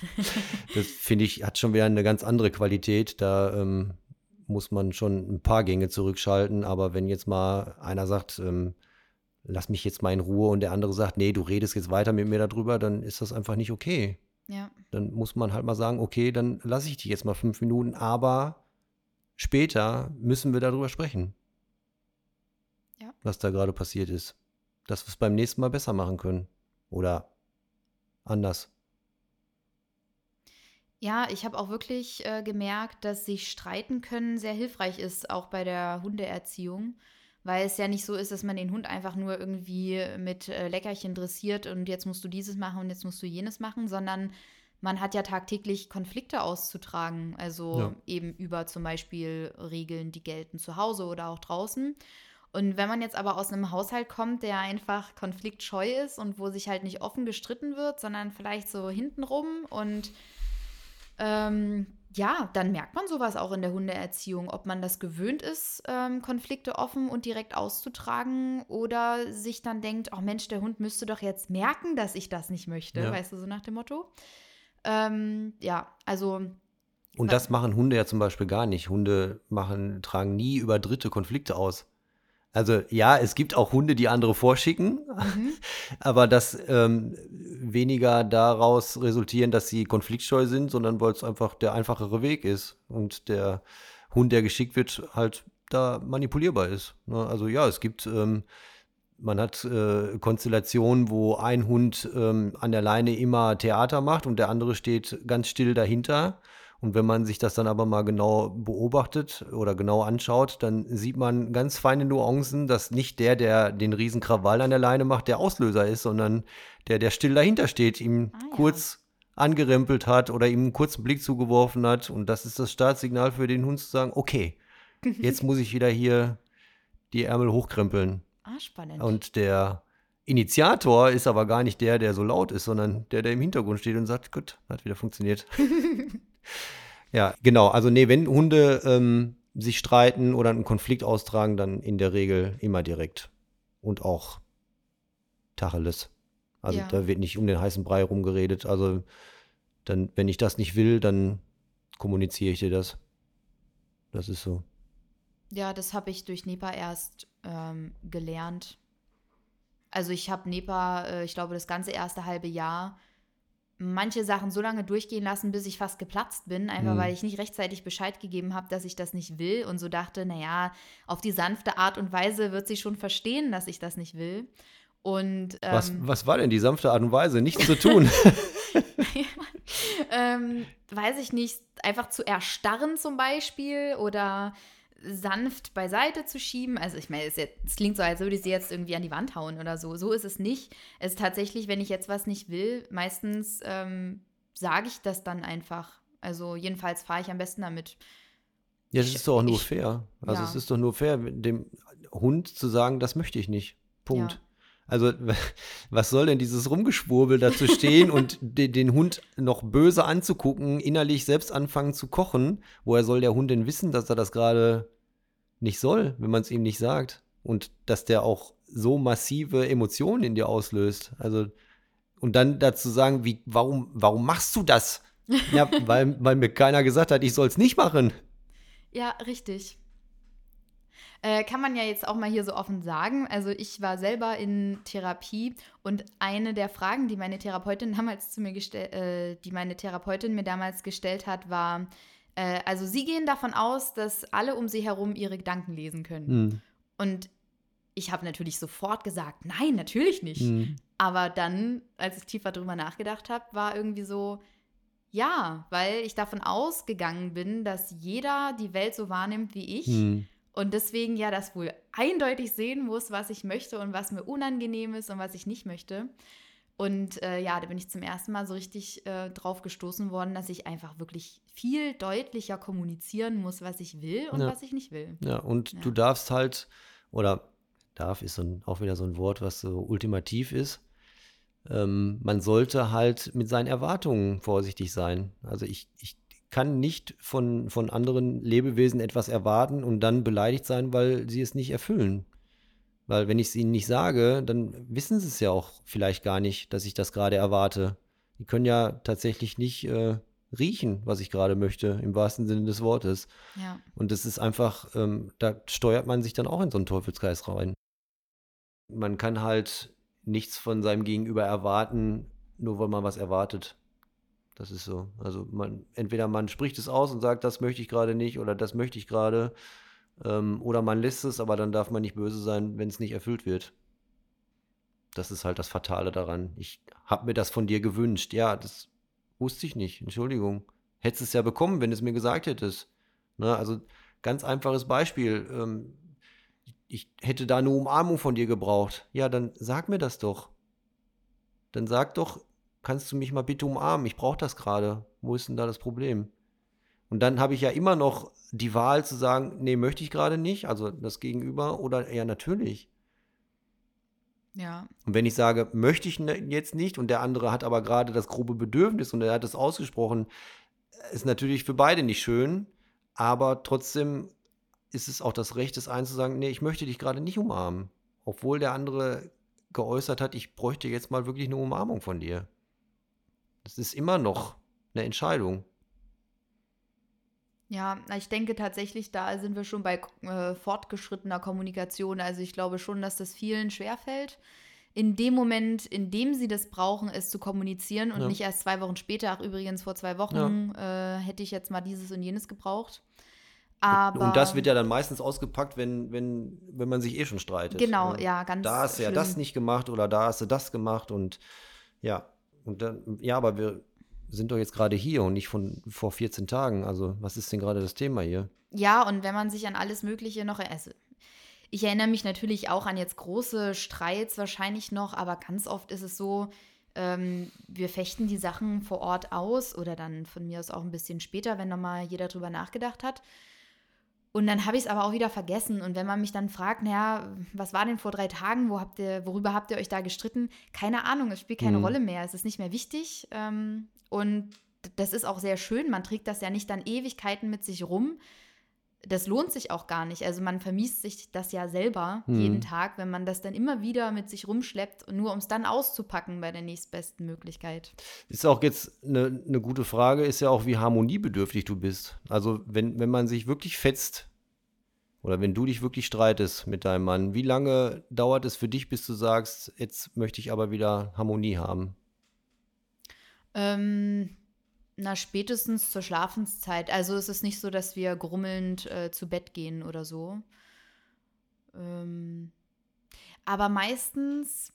das finde ich, hat schon wieder eine ganz andere Qualität. Da ähm, muss man schon ein paar Gänge zurückschalten. Aber wenn jetzt mal einer sagt, ähm, lass mich jetzt mal in Ruhe und der andere sagt, nee, du redest jetzt weiter mit mir darüber, dann ist das einfach nicht okay. Ja. Dann muss man halt mal sagen, okay, dann lasse ich dich jetzt mal fünf Minuten, aber später müssen wir darüber sprechen. Ja. Was da gerade passiert ist. Dass wir es beim nächsten Mal besser machen können. Oder anders. Ja, ich habe auch wirklich äh, gemerkt, dass sich streiten können sehr hilfreich ist, auch bei der Hundeerziehung. Weil es ja nicht so ist, dass man den Hund einfach nur irgendwie mit äh, Leckerchen dressiert und jetzt musst du dieses machen und jetzt musst du jenes machen, sondern man hat ja tagtäglich Konflikte auszutragen. Also ja. eben über zum Beispiel Regeln, die gelten zu Hause oder auch draußen. Und wenn man jetzt aber aus einem Haushalt kommt, der einfach konfliktscheu ist und wo sich halt nicht offen gestritten wird, sondern vielleicht so hintenrum und ähm, ja, dann merkt man sowas auch in der Hundeerziehung, ob man das gewöhnt ist, ähm, Konflikte offen und direkt auszutragen oder sich dann denkt, oh Mensch, der Hund müsste doch jetzt merken, dass ich das nicht möchte, ja. weißt du, so nach dem Motto. Ähm, ja, also. Und das machen Hunde ja zum Beispiel gar nicht. Hunde machen, tragen nie über Dritte Konflikte aus. Also ja, es gibt auch Hunde, die andere vorschicken, mhm. aber das ähm, weniger daraus resultieren, dass sie konfliktscheu sind, sondern weil es einfach der einfachere Weg ist und der Hund, der geschickt wird, halt da manipulierbar ist. Ne? Also ja, es gibt, ähm, man hat äh, Konstellationen, wo ein Hund ähm, an der Leine immer Theater macht und der andere steht ganz still dahinter. Und wenn man sich das dann aber mal genau beobachtet oder genau anschaut, dann sieht man ganz feine Nuancen, dass nicht der, der den riesen Krawall an der Leine macht, der Auslöser ist, sondern der, der still dahinter steht, ihm ah, ja. kurz angerempelt hat oder ihm einen kurzen Blick zugeworfen hat. Und das ist das Startsignal für den Hund zu sagen, okay, jetzt muss ich wieder hier die Ärmel hochkrempeln. Ah, spannend. Und der Initiator ist aber gar nicht der, der so laut ist, sondern der, der im Hintergrund steht und sagt, gut, hat wieder funktioniert. ja, genau. Also nee, wenn Hunde ähm, sich streiten oder einen Konflikt austragen, dann in der Regel immer direkt. Und auch Tacheles. Also ja. da wird nicht um den heißen Brei rumgeredet. Also dann, wenn ich das nicht will, dann kommuniziere ich dir das. Das ist so. Ja, das habe ich durch NEPA erst ähm, gelernt. Also ich habe NEPA, äh, ich glaube, das ganze erste halbe Jahr manche Sachen so lange durchgehen lassen, bis ich fast geplatzt bin, einfach mhm. weil ich nicht rechtzeitig Bescheid gegeben habe, dass ich das nicht will und so dachte, naja, auf die sanfte Art und Weise wird sie schon verstehen, dass ich das nicht will. Und ähm, was, was war denn die sanfte Art und Weise? Nichts zu tun. ähm, weiß ich nicht, einfach zu erstarren zum Beispiel oder sanft beiseite zu schieben. Also ich meine, es, es, klingt so, als würde ich sie jetzt irgendwie an die Wand hauen oder so. So ist es nicht. Es ist tatsächlich, wenn ich jetzt was nicht will, meistens ähm, sage ich das dann einfach. Also jedenfalls fahre ich am besten damit. Ja, das ist doch auch nur ich- fair. Also ja. es ist doch nur fair, dem Hund zu sagen, das möchte ich nicht. Punkt. Ja. Also was soll denn dieses Rumgeschwurbel dazu stehen und de, den Hund noch böse anzugucken, innerlich selbst anfangen zu kochen? Woher soll der Hund denn wissen, dass er das gerade nicht soll, wenn man es ihm nicht sagt? Und dass der auch so massive Emotionen in dir auslöst. Also und dann dazu sagen, wie, warum, warum machst du das? Ja, weil, weil mir keiner gesagt hat, ich soll es nicht machen. Ja, richtig. Äh, kann man ja jetzt auch mal hier so offen sagen. Also ich war selber in Therapie und eine der Fragen, die meine Therapeutin damals zu mir gestellt, äh, die meine Therapeutin mir damals gestellt hat, war, äh, also sie gehen davon aus, dass alle um sie herum ihre Gedanken lesen können. Hm. Und ich habe natürlich sofort gesagt, nein, natürlich nicht. Hm. Aber dann, als ich tiefer drüber nachgedacht habe, war irgendwie so, ja, weil ich davon ausgegangen bin, dass jeder die Welt so wahrnimmt wie ich Hm. Und deswegen ja das wohl eindeutig sehen muss, was ich möchte und was mir unangenehm ist und was ich nicht möchte. Und äh, ja, da bin ich zum ersten Mal so richtig äh, drauf gestoßen worden, dass ich einfach wirklich viel deutlicher kommunizieren muss, was ich will und Ja. was ich nicht will. Ja, und Ja. du darfst halt, oder darf ist so ein, auch wieder so ein Wort, was so ultimativ ist. Ähm, man sollte halt mit seinen Erwartungen vorsichtig sein. Also ich, ich kann nicht von, von anderen Lebewesen etwas erwarten und dann beleidigt sein, weil sie es nicht erfüllen. Weil wenn ich es ihnen nicht sage, dann wissen sie es ja auch vielleicht gar nicht, dass ich das gerade erwarte. Die können ja tatsächlich nicht äh, riechen, was ich gerade möchte, im wahrsten Sinne des Wortes. Ja. Und das ist einfach, ähm, da steuert man sich dann auch in so einen Teufelskreis rein. Man kann halt nichts von seinem Gegenüber erwarten, nur weil man was erwartet. Das ist so. Also man, entweder man spricht es aus und sagt, das möchte ich gerade nicht oder das möchte ich gerade. Ähm, oder man lässt es, aber dann darf man nicht böse sein, wenn es nicht erfüllt wird. Das ist halt das Fatale daran. Ich habe mir das von dir gewünscht. Ja, das wusste ich nicht. Entschuldigung. Hättest es ja bekommen, wenn du es mir gesagt hättest. Ne, also ganz einfaches Beispiel. Ähm, ich hätte da eine Umarmung von dir gebraucht. Ja, dann sag mir das doch. Dann sag doch, kannst du mich mal bitte umarmen? Ich brauche das gerade. Wo ist denn da das Problem? Und dann habe ich ja immer noch die Wahl zu sagen, nee, möchte ich gerade nicht, also das Gegenüber, oder ja, natürlich. Ja. Und wenn ich sage, möchte ich ne- jetzt nicht und der andere hat aber gerade das grobe Bedürfnis und er hat es ausgesprochen, ist natürlich für beide nicht schön, aber trotzdem ist es auch das Recht des einen zu sagen, nee, ich möchte dich gerade nicht umarmen. Obwohl der andere geäußert hat, ich bräuchte jetzt mal wirklich eine Umarmung von dir. Das ist immer noch eine Entscheidung. Ja, ich denke tatsächlich, da sind wir schon bei äh, fortgeschrittener Kommunikation. Also ich glaube schon, dass das vielen schwerfällt, in dem Moment, in dem sie das brauchen, es zu kommunizieren und Ja. nicht erst zwei Wochen später. Ach, übrigens, vor zwei Wochen äh, hätte ich jetzt mal dieses und jenes gebraucht. Aber und das wird ja dann meistens ausgepackt, wenn, wenn, wenn man sich eh schon streitet. genau, Ne? ja, ganz da hast du ja das nicht gemacht oder da hast du das gemacht und ja, und dann, ja, aber wir sind doch jetzt gerade hier und nicht von vor 14 Tagen. Also, was ist denn gerade das Thema hier? Ja, und wenn man sich an alles Mögliche noch also Ich erinnere mich natürlich auch an jetzt große Streits wahrscheinlich noch, aber ganz oft ist es so, ähm, wir fechten die Sachen vor Ort aus oder dann von mir aus auch ein bisschen später, wenn nochmal jeder drüber nachgedacht hat. Und dann habe ich es aber auch wieder vergessen. Und wenn man mich dann fragt, naja, was war denn vor drei Tagen, wo habt ihr, worüber habt ihr euch da gestritten? Keine Ahnung, es spielt keine Mhm. Rolle mehr. Es ist nicht mehr wichtig. Ähm, und das ist auch sehr schön. Man trägt das ja nicht dann Ewigkeiten mit sich rum. Das lohnt sich auch gar nicht. Also man vermiest sich das ja selber Mhm. jeden Tag, wenn man das dann immer wieder mit sich rumschleppt, nur um es dann auszupacken bei der nächstbesten Möglichkeit. Ist auch jetzt eine, eine gute Frage, ist ja auch, wie harmoniebedürftig du bist. Also, wenn, wenn man sich wirklich fetzt oder wenn du dich wirklich streitest mit deinem Mann, wie lange dauert es für dich, bis du sagst, jetzt möchte ich aber wieder Harmonie haben? Ähm, na, spätestens zur Schlafenszeit. Also es ist nicht so, dass wir grummelnd äh, zu Bett gehen oder so. Ähm, aber meistens,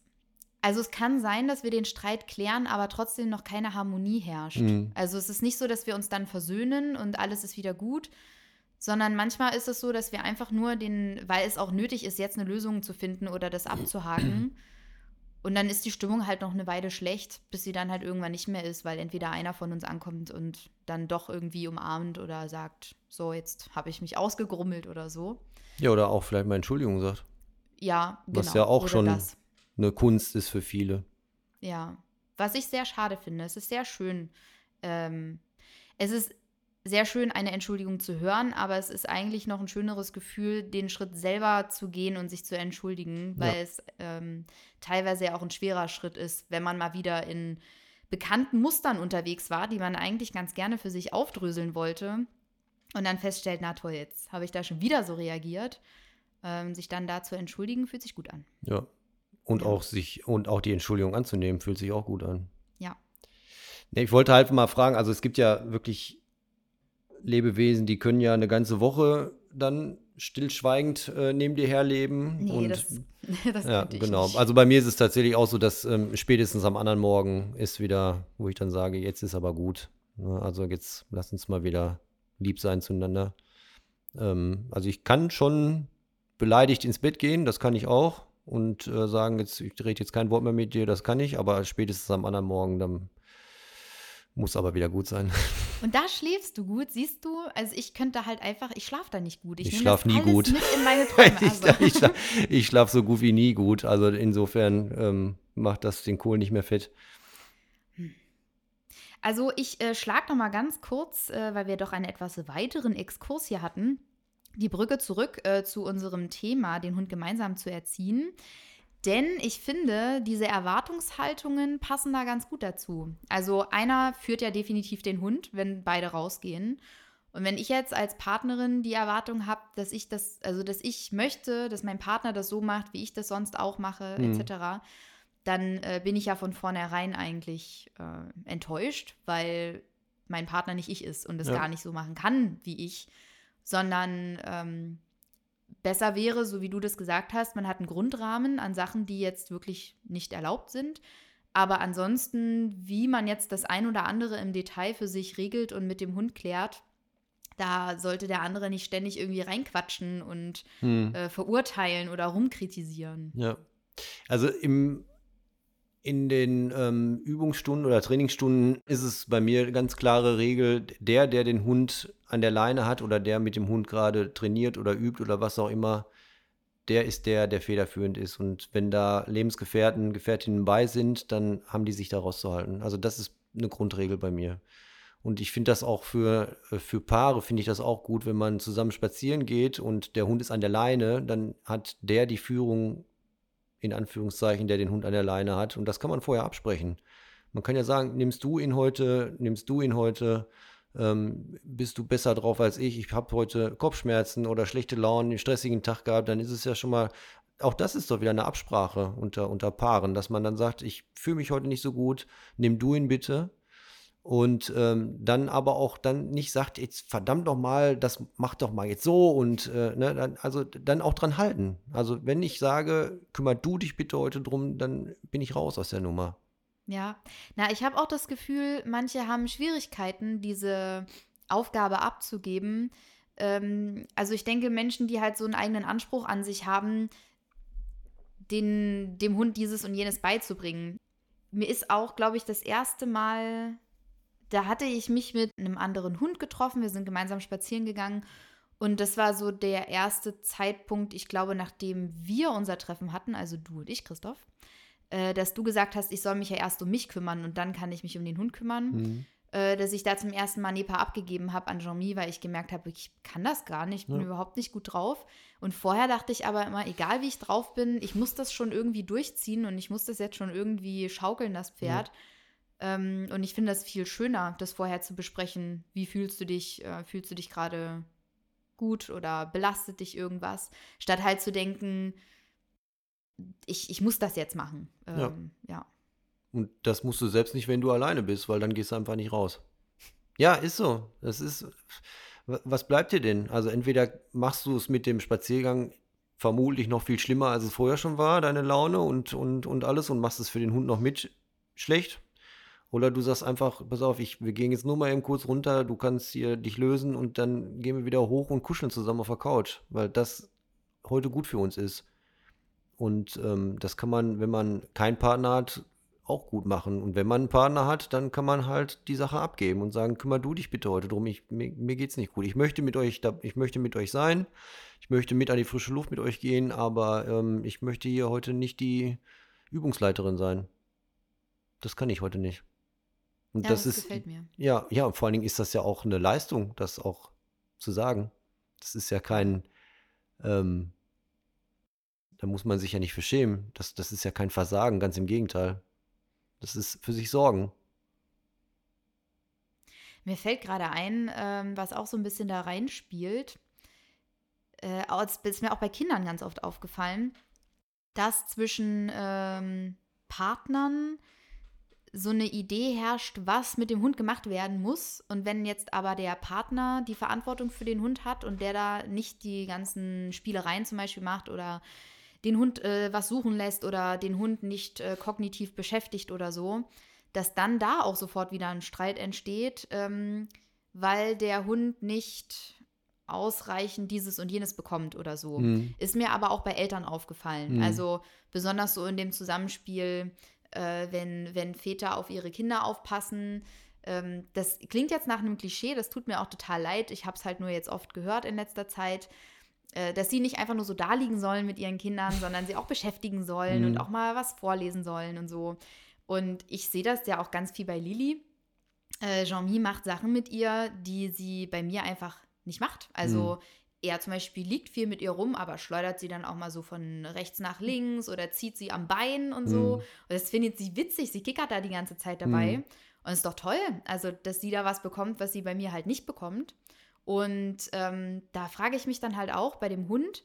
also es kann sein, dass wir den Streit klären, aber trotzdem noch keine Harmonie herrscht. Mhm. Also es ist nicht so, dass wir uns dann versöhnen und alles ist wieder gut, sondern manchmal ist es so, dass wir einfach nur den, weil es auch nötig ist, jetzt eine Lösung zu finden oder das abzuhaken. Und dann ist die Stimmung halt noch eine Weile schlecht, bis sie dann halt irgendwann nicht mehr ist, weil entweder einer von uns ankommt und dann doch irgendwie umarmt oder sagt, so, jetzt habe ich mich ausgegrummelt oder so. Ja, oder auch vielleicht mal Entschuldigung sagt. Ja, genau. Was ja auch oder schon das. eine Kunst ist für viele. Ja, was ich sehr schade finde. Es ist sehr schön. Ähm, es ist sehr schön, eine Entschuldigung zu hören, aber es ist eigentlich noch ein schöneres Gefühl, den Schritt selber zu gehen und sich zu entschuldigen, weil Ja. es ähm, teilweise ja auch ein schwerer Schritt ist, wenn man mal wieder in bekannten Mustern unterwegs war, die man eigentlich ganz gerne für sich aufdröseln wollte und dann feststellt, na toll, jetzt habe ich da schon wieder so reagiert. Ähm, sich dann da zu entschuldigen, fühlt sich gut an. Ja. Und Ja. auch sich und auch die Entschuldigung anzunehmen, fühlt sich auch gut an. Ja. Nee, ich wollte halt mal fragen, also es gibt ja wirklich Lebewesen, die können ja eine ganze Woche dann stillschweigend äh, neben dir herleben. Nee, und das, das ja, genau. nicht. Also bei mir ist es tatsächlich auch so, dass ähm, spätestens am anderen Morgen ist wieder, wo ich dann sage, jetzt ist aber gut. Ne? Also jetzt lass uns mal wieder lieb sein zueinander. Ähm, also ich kann schon beleidigt ins Bett gehen, das kann ich auch. Und äh, sagen, jetzt, ich rede jetzt kein Wort mehr mit dir, das kann ich, aber spätestens am anderen Morgen, dann muss aber wieder gut sein. Und da schläfst du gut, siehst du? Also ich könnte halt einfach, ich schlafe da nicht gut. Ich nehme schlaf das nie gut. Mit in meine Träume. ich Also. ich, schlaf, ich schlaf so gut wie nie gut. Also insofern ähm, macht das den Kohl nicht mehr fett. Also ich äh, schlage noch mal ganz kurz, äh, weil wir doch einen etwas weiteren Exkurs hier hatten, die Brücke zurück äh, zu unserem Thema, den Hund gemeinsam zu erziehen. Denn ich finde, diese Erwartungshaltungen passen da ganz gut dazu. Also einer führt ja definitiv den Hund, wenn beide rausgehen. Und wenn ich jetzt als Partnerin die Erwartung habe, dass ich das, also dass ich möchte, dass mein Partner das so macht, wie ich das sonst auch mache, Mhm. etc., dann äh, bin ich ja von vornherein eigentlich äh, enttäuscht, weil mein Partner nicht ich ist und es Ja. gar nicht so machen kann wie ich, sondern ähm, besser wäre, so wie du das gesagt hast, man hat einen Grundrahmen an Sachen, die jetzt wirklich nicht erlaubt sind. Aber ansonsten, wie man jetzt das ein oder andere im Detail für sich regelt und mit dem Hund klärt, da sollte der andere nicht ständig irgendwie reinquatschen und Hm. äh, verurteilen oder rumkritisieren. Ja. Also im, in den ähm, Übungsstunden oder Trainingsstunden ist es bei mir eine ganz klare Regel, der, der den Hund an der Leine hat oder der mit dem Hund gerade trainiert oder übt oder was auch immer, der ist der, der federführend ist. Und wenn da Lebensgefährten, Gefährtinnen bei sind, dann haben die sich da rauszuhalten. Also das ist eine Grundregel bei mir. Und ich finde das auch für, äh, für Paare, finde ich das auch gut, wenn man zusammen spazieren geht und der Hund ist an der Leine, dann hat der die Führung, in Anführungszeichen, der den Hund an der Leine hat. Und das kann man vorher absprechen. Man kann ja sagen, nimmst du ihn heute, nimmst du ihn heute, ähm, bist du besser drauf als ich, ich habe heute Kopfschmerzen oder schlechte Laune, einen stressigen Tag gehabt, dann ist es ja schon mal, auch das ist doch wieder eine Absprache unter, unter Paaren, dass man dann sagt, ich fühle mich heute nicht so gut, nimm du ihn bitte. Und ähm, dann aber auch dann nicht sagt, jetzt verdammt doch mal, das mach doch mal jetzt so und äh, ne, dann, also dann auch dran halten. Also wenn ich sage, kümmer du dich bitte heute drum, dann bin ich raus aus der Nummer. Ja, na, ich habe auch das Gefühl, manche haben Schwierigkeiten, diese Aufgabe abzugeben. Ähm, also ich denke, Menschen, die halt so einen eigenen Anspruch an sich haben, den, dem Hund dieses und jenes beizubringen. Mir ist auch, glaube ich, das erste Mal, da hatte ich mich mit einem anderen Hund getroffen. Wir sind gemeinsam spazieren gegangen. Und das war so der erste Zeitpunkt, ich glaube, nachdem wir unser Treffen hatten, also du und ich, Christoph, äh, dass du gesagt hast, ich soll mich ja erst um mich kümmern und dann kann ich mich um den Hund kümmern. Mhm. Äh, dass ich da zum ersten Mal Nepa abgegeben habe an Jean-Mi, weil ich gemerkt habe, ich kann das gar nicht, bin Ja. überhaupt nicht gut drauf. Und vorher dachte ich aber immer, egal wie ich drauf bin, ich muss das schon irgendwie durchziehen und ich muss das jetzt schon irgendwie schaukeln, das Pferd. Ähm, und ich finde das viel schöner, das vorher zu besprechen. Wie fühlst du dich? Äh, fühlst du dich gerade gut oder belastet dich irgendwas? Statt halt zu denken, ich, ich muss das jetzt machen. Ja. Ähm, ja. Und das musst du selbst nicht, wenn du alleine bist, weil dann gehst du einfach nicht raus. Ja, ist so. Das ist. wa- Was bleibt dir denn? Also entweder machst du es mit dem Spaziergang vermutlich noch viel schlimmer, als es vorher schon war, deine Laune und, und, und alles und machst es für den Hund noch mit schlecht. Oder du sagst einfach, pass auf, ich, wir gehen jetzt nur mal eben kurz runter, du kannst hier dich lösen und dann gehen wir wieder hoch und kuscheln zusammen auf der Couch, weil das heute gut für uns ist. Und ähm, das kann man, wenn man keinen Partner hat, auch gut machen. Und wenn man einen Partner hat, dann kann man halt die Sache abgeben und sagen, kümmer du dich bitte heute drum, ich, mir, mir geht's nicht gut. Ich möchte mit euch, da, ich möchte mit euch sein, ich möchte mit an die frische Luft mit euch gehen, aber ähm, ich möchte hier heute nicht die Übungsleiterin sein. Das kann ich heute nicht. Und Ja, das, das ist, gefällt mir. ja, ja, und vor allen Dingen ist das ja auch eine Leistung, das auch zu sagen. Das ist ja kein, ähm, da muss man sich ja nicht für schämen. Das, das ist ja kein Versagen, ganz im Gegenteil. Das ist für sich sorgen. Mir fällt gerade ein, ähm, was auch so ein bisschen da reinspielt. Äh, ist mir auch bei Kindern ganz oft aufgefallen, dass zwischen ähm, Partnern so eine Idee herrscht, was mit dem Hund gemacht werden muss. Und wenn jetzt aber der Partner die Verantwortung für den Hund hat und der da nicht die ganzen Spielereien zum Beispiel macht oder den Hund äh, was suchen lässt oder den Hund nicht äh, kognitiv beschäftigt oder so, dass dann da auch sofort wieder ein Streit entsteht, ähm, weil der Hund nicht ausreichend dieses und jenes bekommt oder so. Hm. Ist mir aber auch bei Eltern aufgefallen. Mhm. Also besonders so in dem Zusammenspiel, äh, wenn, wenn Väter auf ihre Kinder aufpassen. Ähm, das klingt jetzt nach einem Klischee, das tut mir auch total leid. Ich habe es halt nur jetzt oft gehört in letzter Zeit, dass sie nicht einfach nur so da liegen sollen mit ihren Kindern, sondern sie auch beschäftigen sollen Mhm. und auch mal was vorlesen sollen und so. Und ich sehe das ja auch ganz viel bei Lilly. Äh, Jean-Mi macht Sachen mit ihr, die sie bei mir einfach nicht macht. Also er zum Beispiel liegt viel mit ihr rum, aber schleudert sie dann auch mal so von rechts nach links oder zieht sie am Bein und so. Mhm. Und das findet sie witzig. Sie kickert da die ganze Zeit dabei. Mhm. Und ist doch toll, also dass sie da was bekommt, was sie bei mir halt nicht bekommt. Und ähm, da frage ich mich dann halt auch bei dem Hund,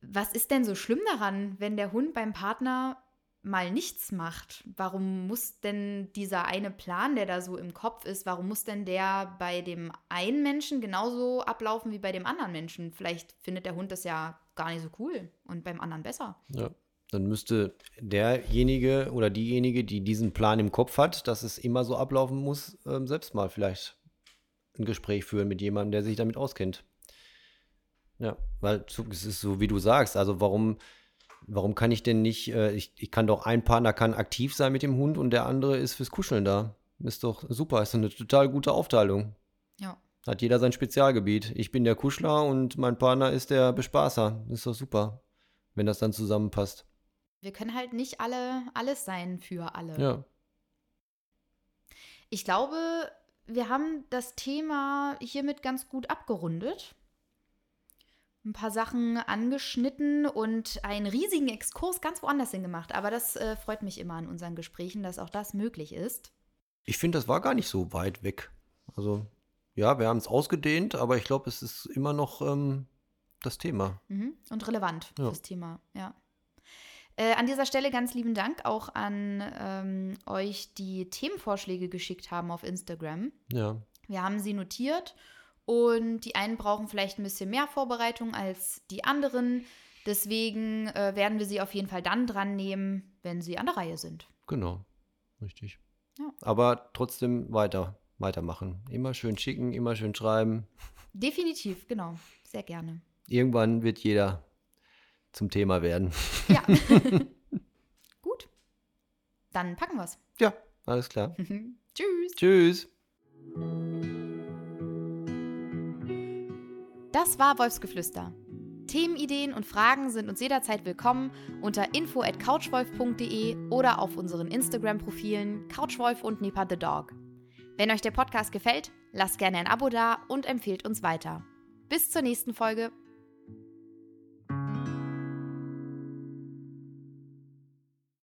was ist denn so schlimm daran, wenn der Hund beim Partner mal nichts macht? Warum muss denn dieser eine Plan, der da so im Kopf ist, warum muss denn der bei dem einen Menschen genauso ablaufen wie bei dem anderen Menschen? Vielleicht findet der Hund das ja gar nicht so cool und beim anderen besser. Ja. Dann müsste derjenige oder diejenige, die diesen Plan im Kopf hat, dass es immer so ablaufen muss, ähm, selbst mal vielleicht ein Gespräch führen mit jemandem, der sich damit auskennt. Ja, weil es ist so, wie du sagst. Also warum, warum kann ich denn nicht, äh, ich, ich kann doch, ein Partner kann aktiv sein mit dem Hund und der andere ist fürs Kuscheln da. Ist doch super, ist eine total gute Aufteilung. Ja. Hat jeder sein Spezialgebiet. Ich bin der Kuschler und mein Partner ist der Bespaßer. Ist doch super, wenn das dann zusammenpasst. Wir können halt nicht alle alles sein für alle. Ja. Ich glaube, wir haben das Thema hiermit ganz gut abgerundet. Ein paar Sachen angeschnitten und einen riesigen Exkurs ganz woanders hin gemacht. Aber das äh, freut mich immer an unseren Gesprächen, dass auch das möglich ist. Ich finde, das war gar nicht so weit weg. Also, ja, wir haben es ausgedehnt, aber ich glaube, es ist immer noch ähm, das Thema. Mhm. Und relevant Ja. fürs Thema, ja. Äh, an dieser Stelle ganz lieben Dank auch an ähm, euch, die Themenvorschläge geschickt haben auf Instagram. Ja. Wir haben sie notiert und die einen brauchen vielleicht ein bisschen mehr Vorbereitung als die anderen. Deswegen äh, werden wir sie auf jeden Fall dann dran nehmen, wenn sie an der Reihe sind. Genau. Richtig. Ja. Aber trotzdem weiter, weitermachen. Immer schön schicken, immer schön schreiben. Definitiv, genau. Sehr gerne. Irgendwann wird jeder zum Thema werden. Ja. Gut. Dann packen wir's. Ja, alles klar. Tschüss. Tschüss. Das war Wolfsgeflüster. Themenideen und Fragen sind uns jederzeit willkommen unter info at couchwolf.de oder auf unseren Instagram-Profilen Couchwolf und Nipa the Dog. Wenn euch der Podcast gefällt, lasst gerne ein Abo da und empfehlt uns weiter. Bis zur nächsten Folge.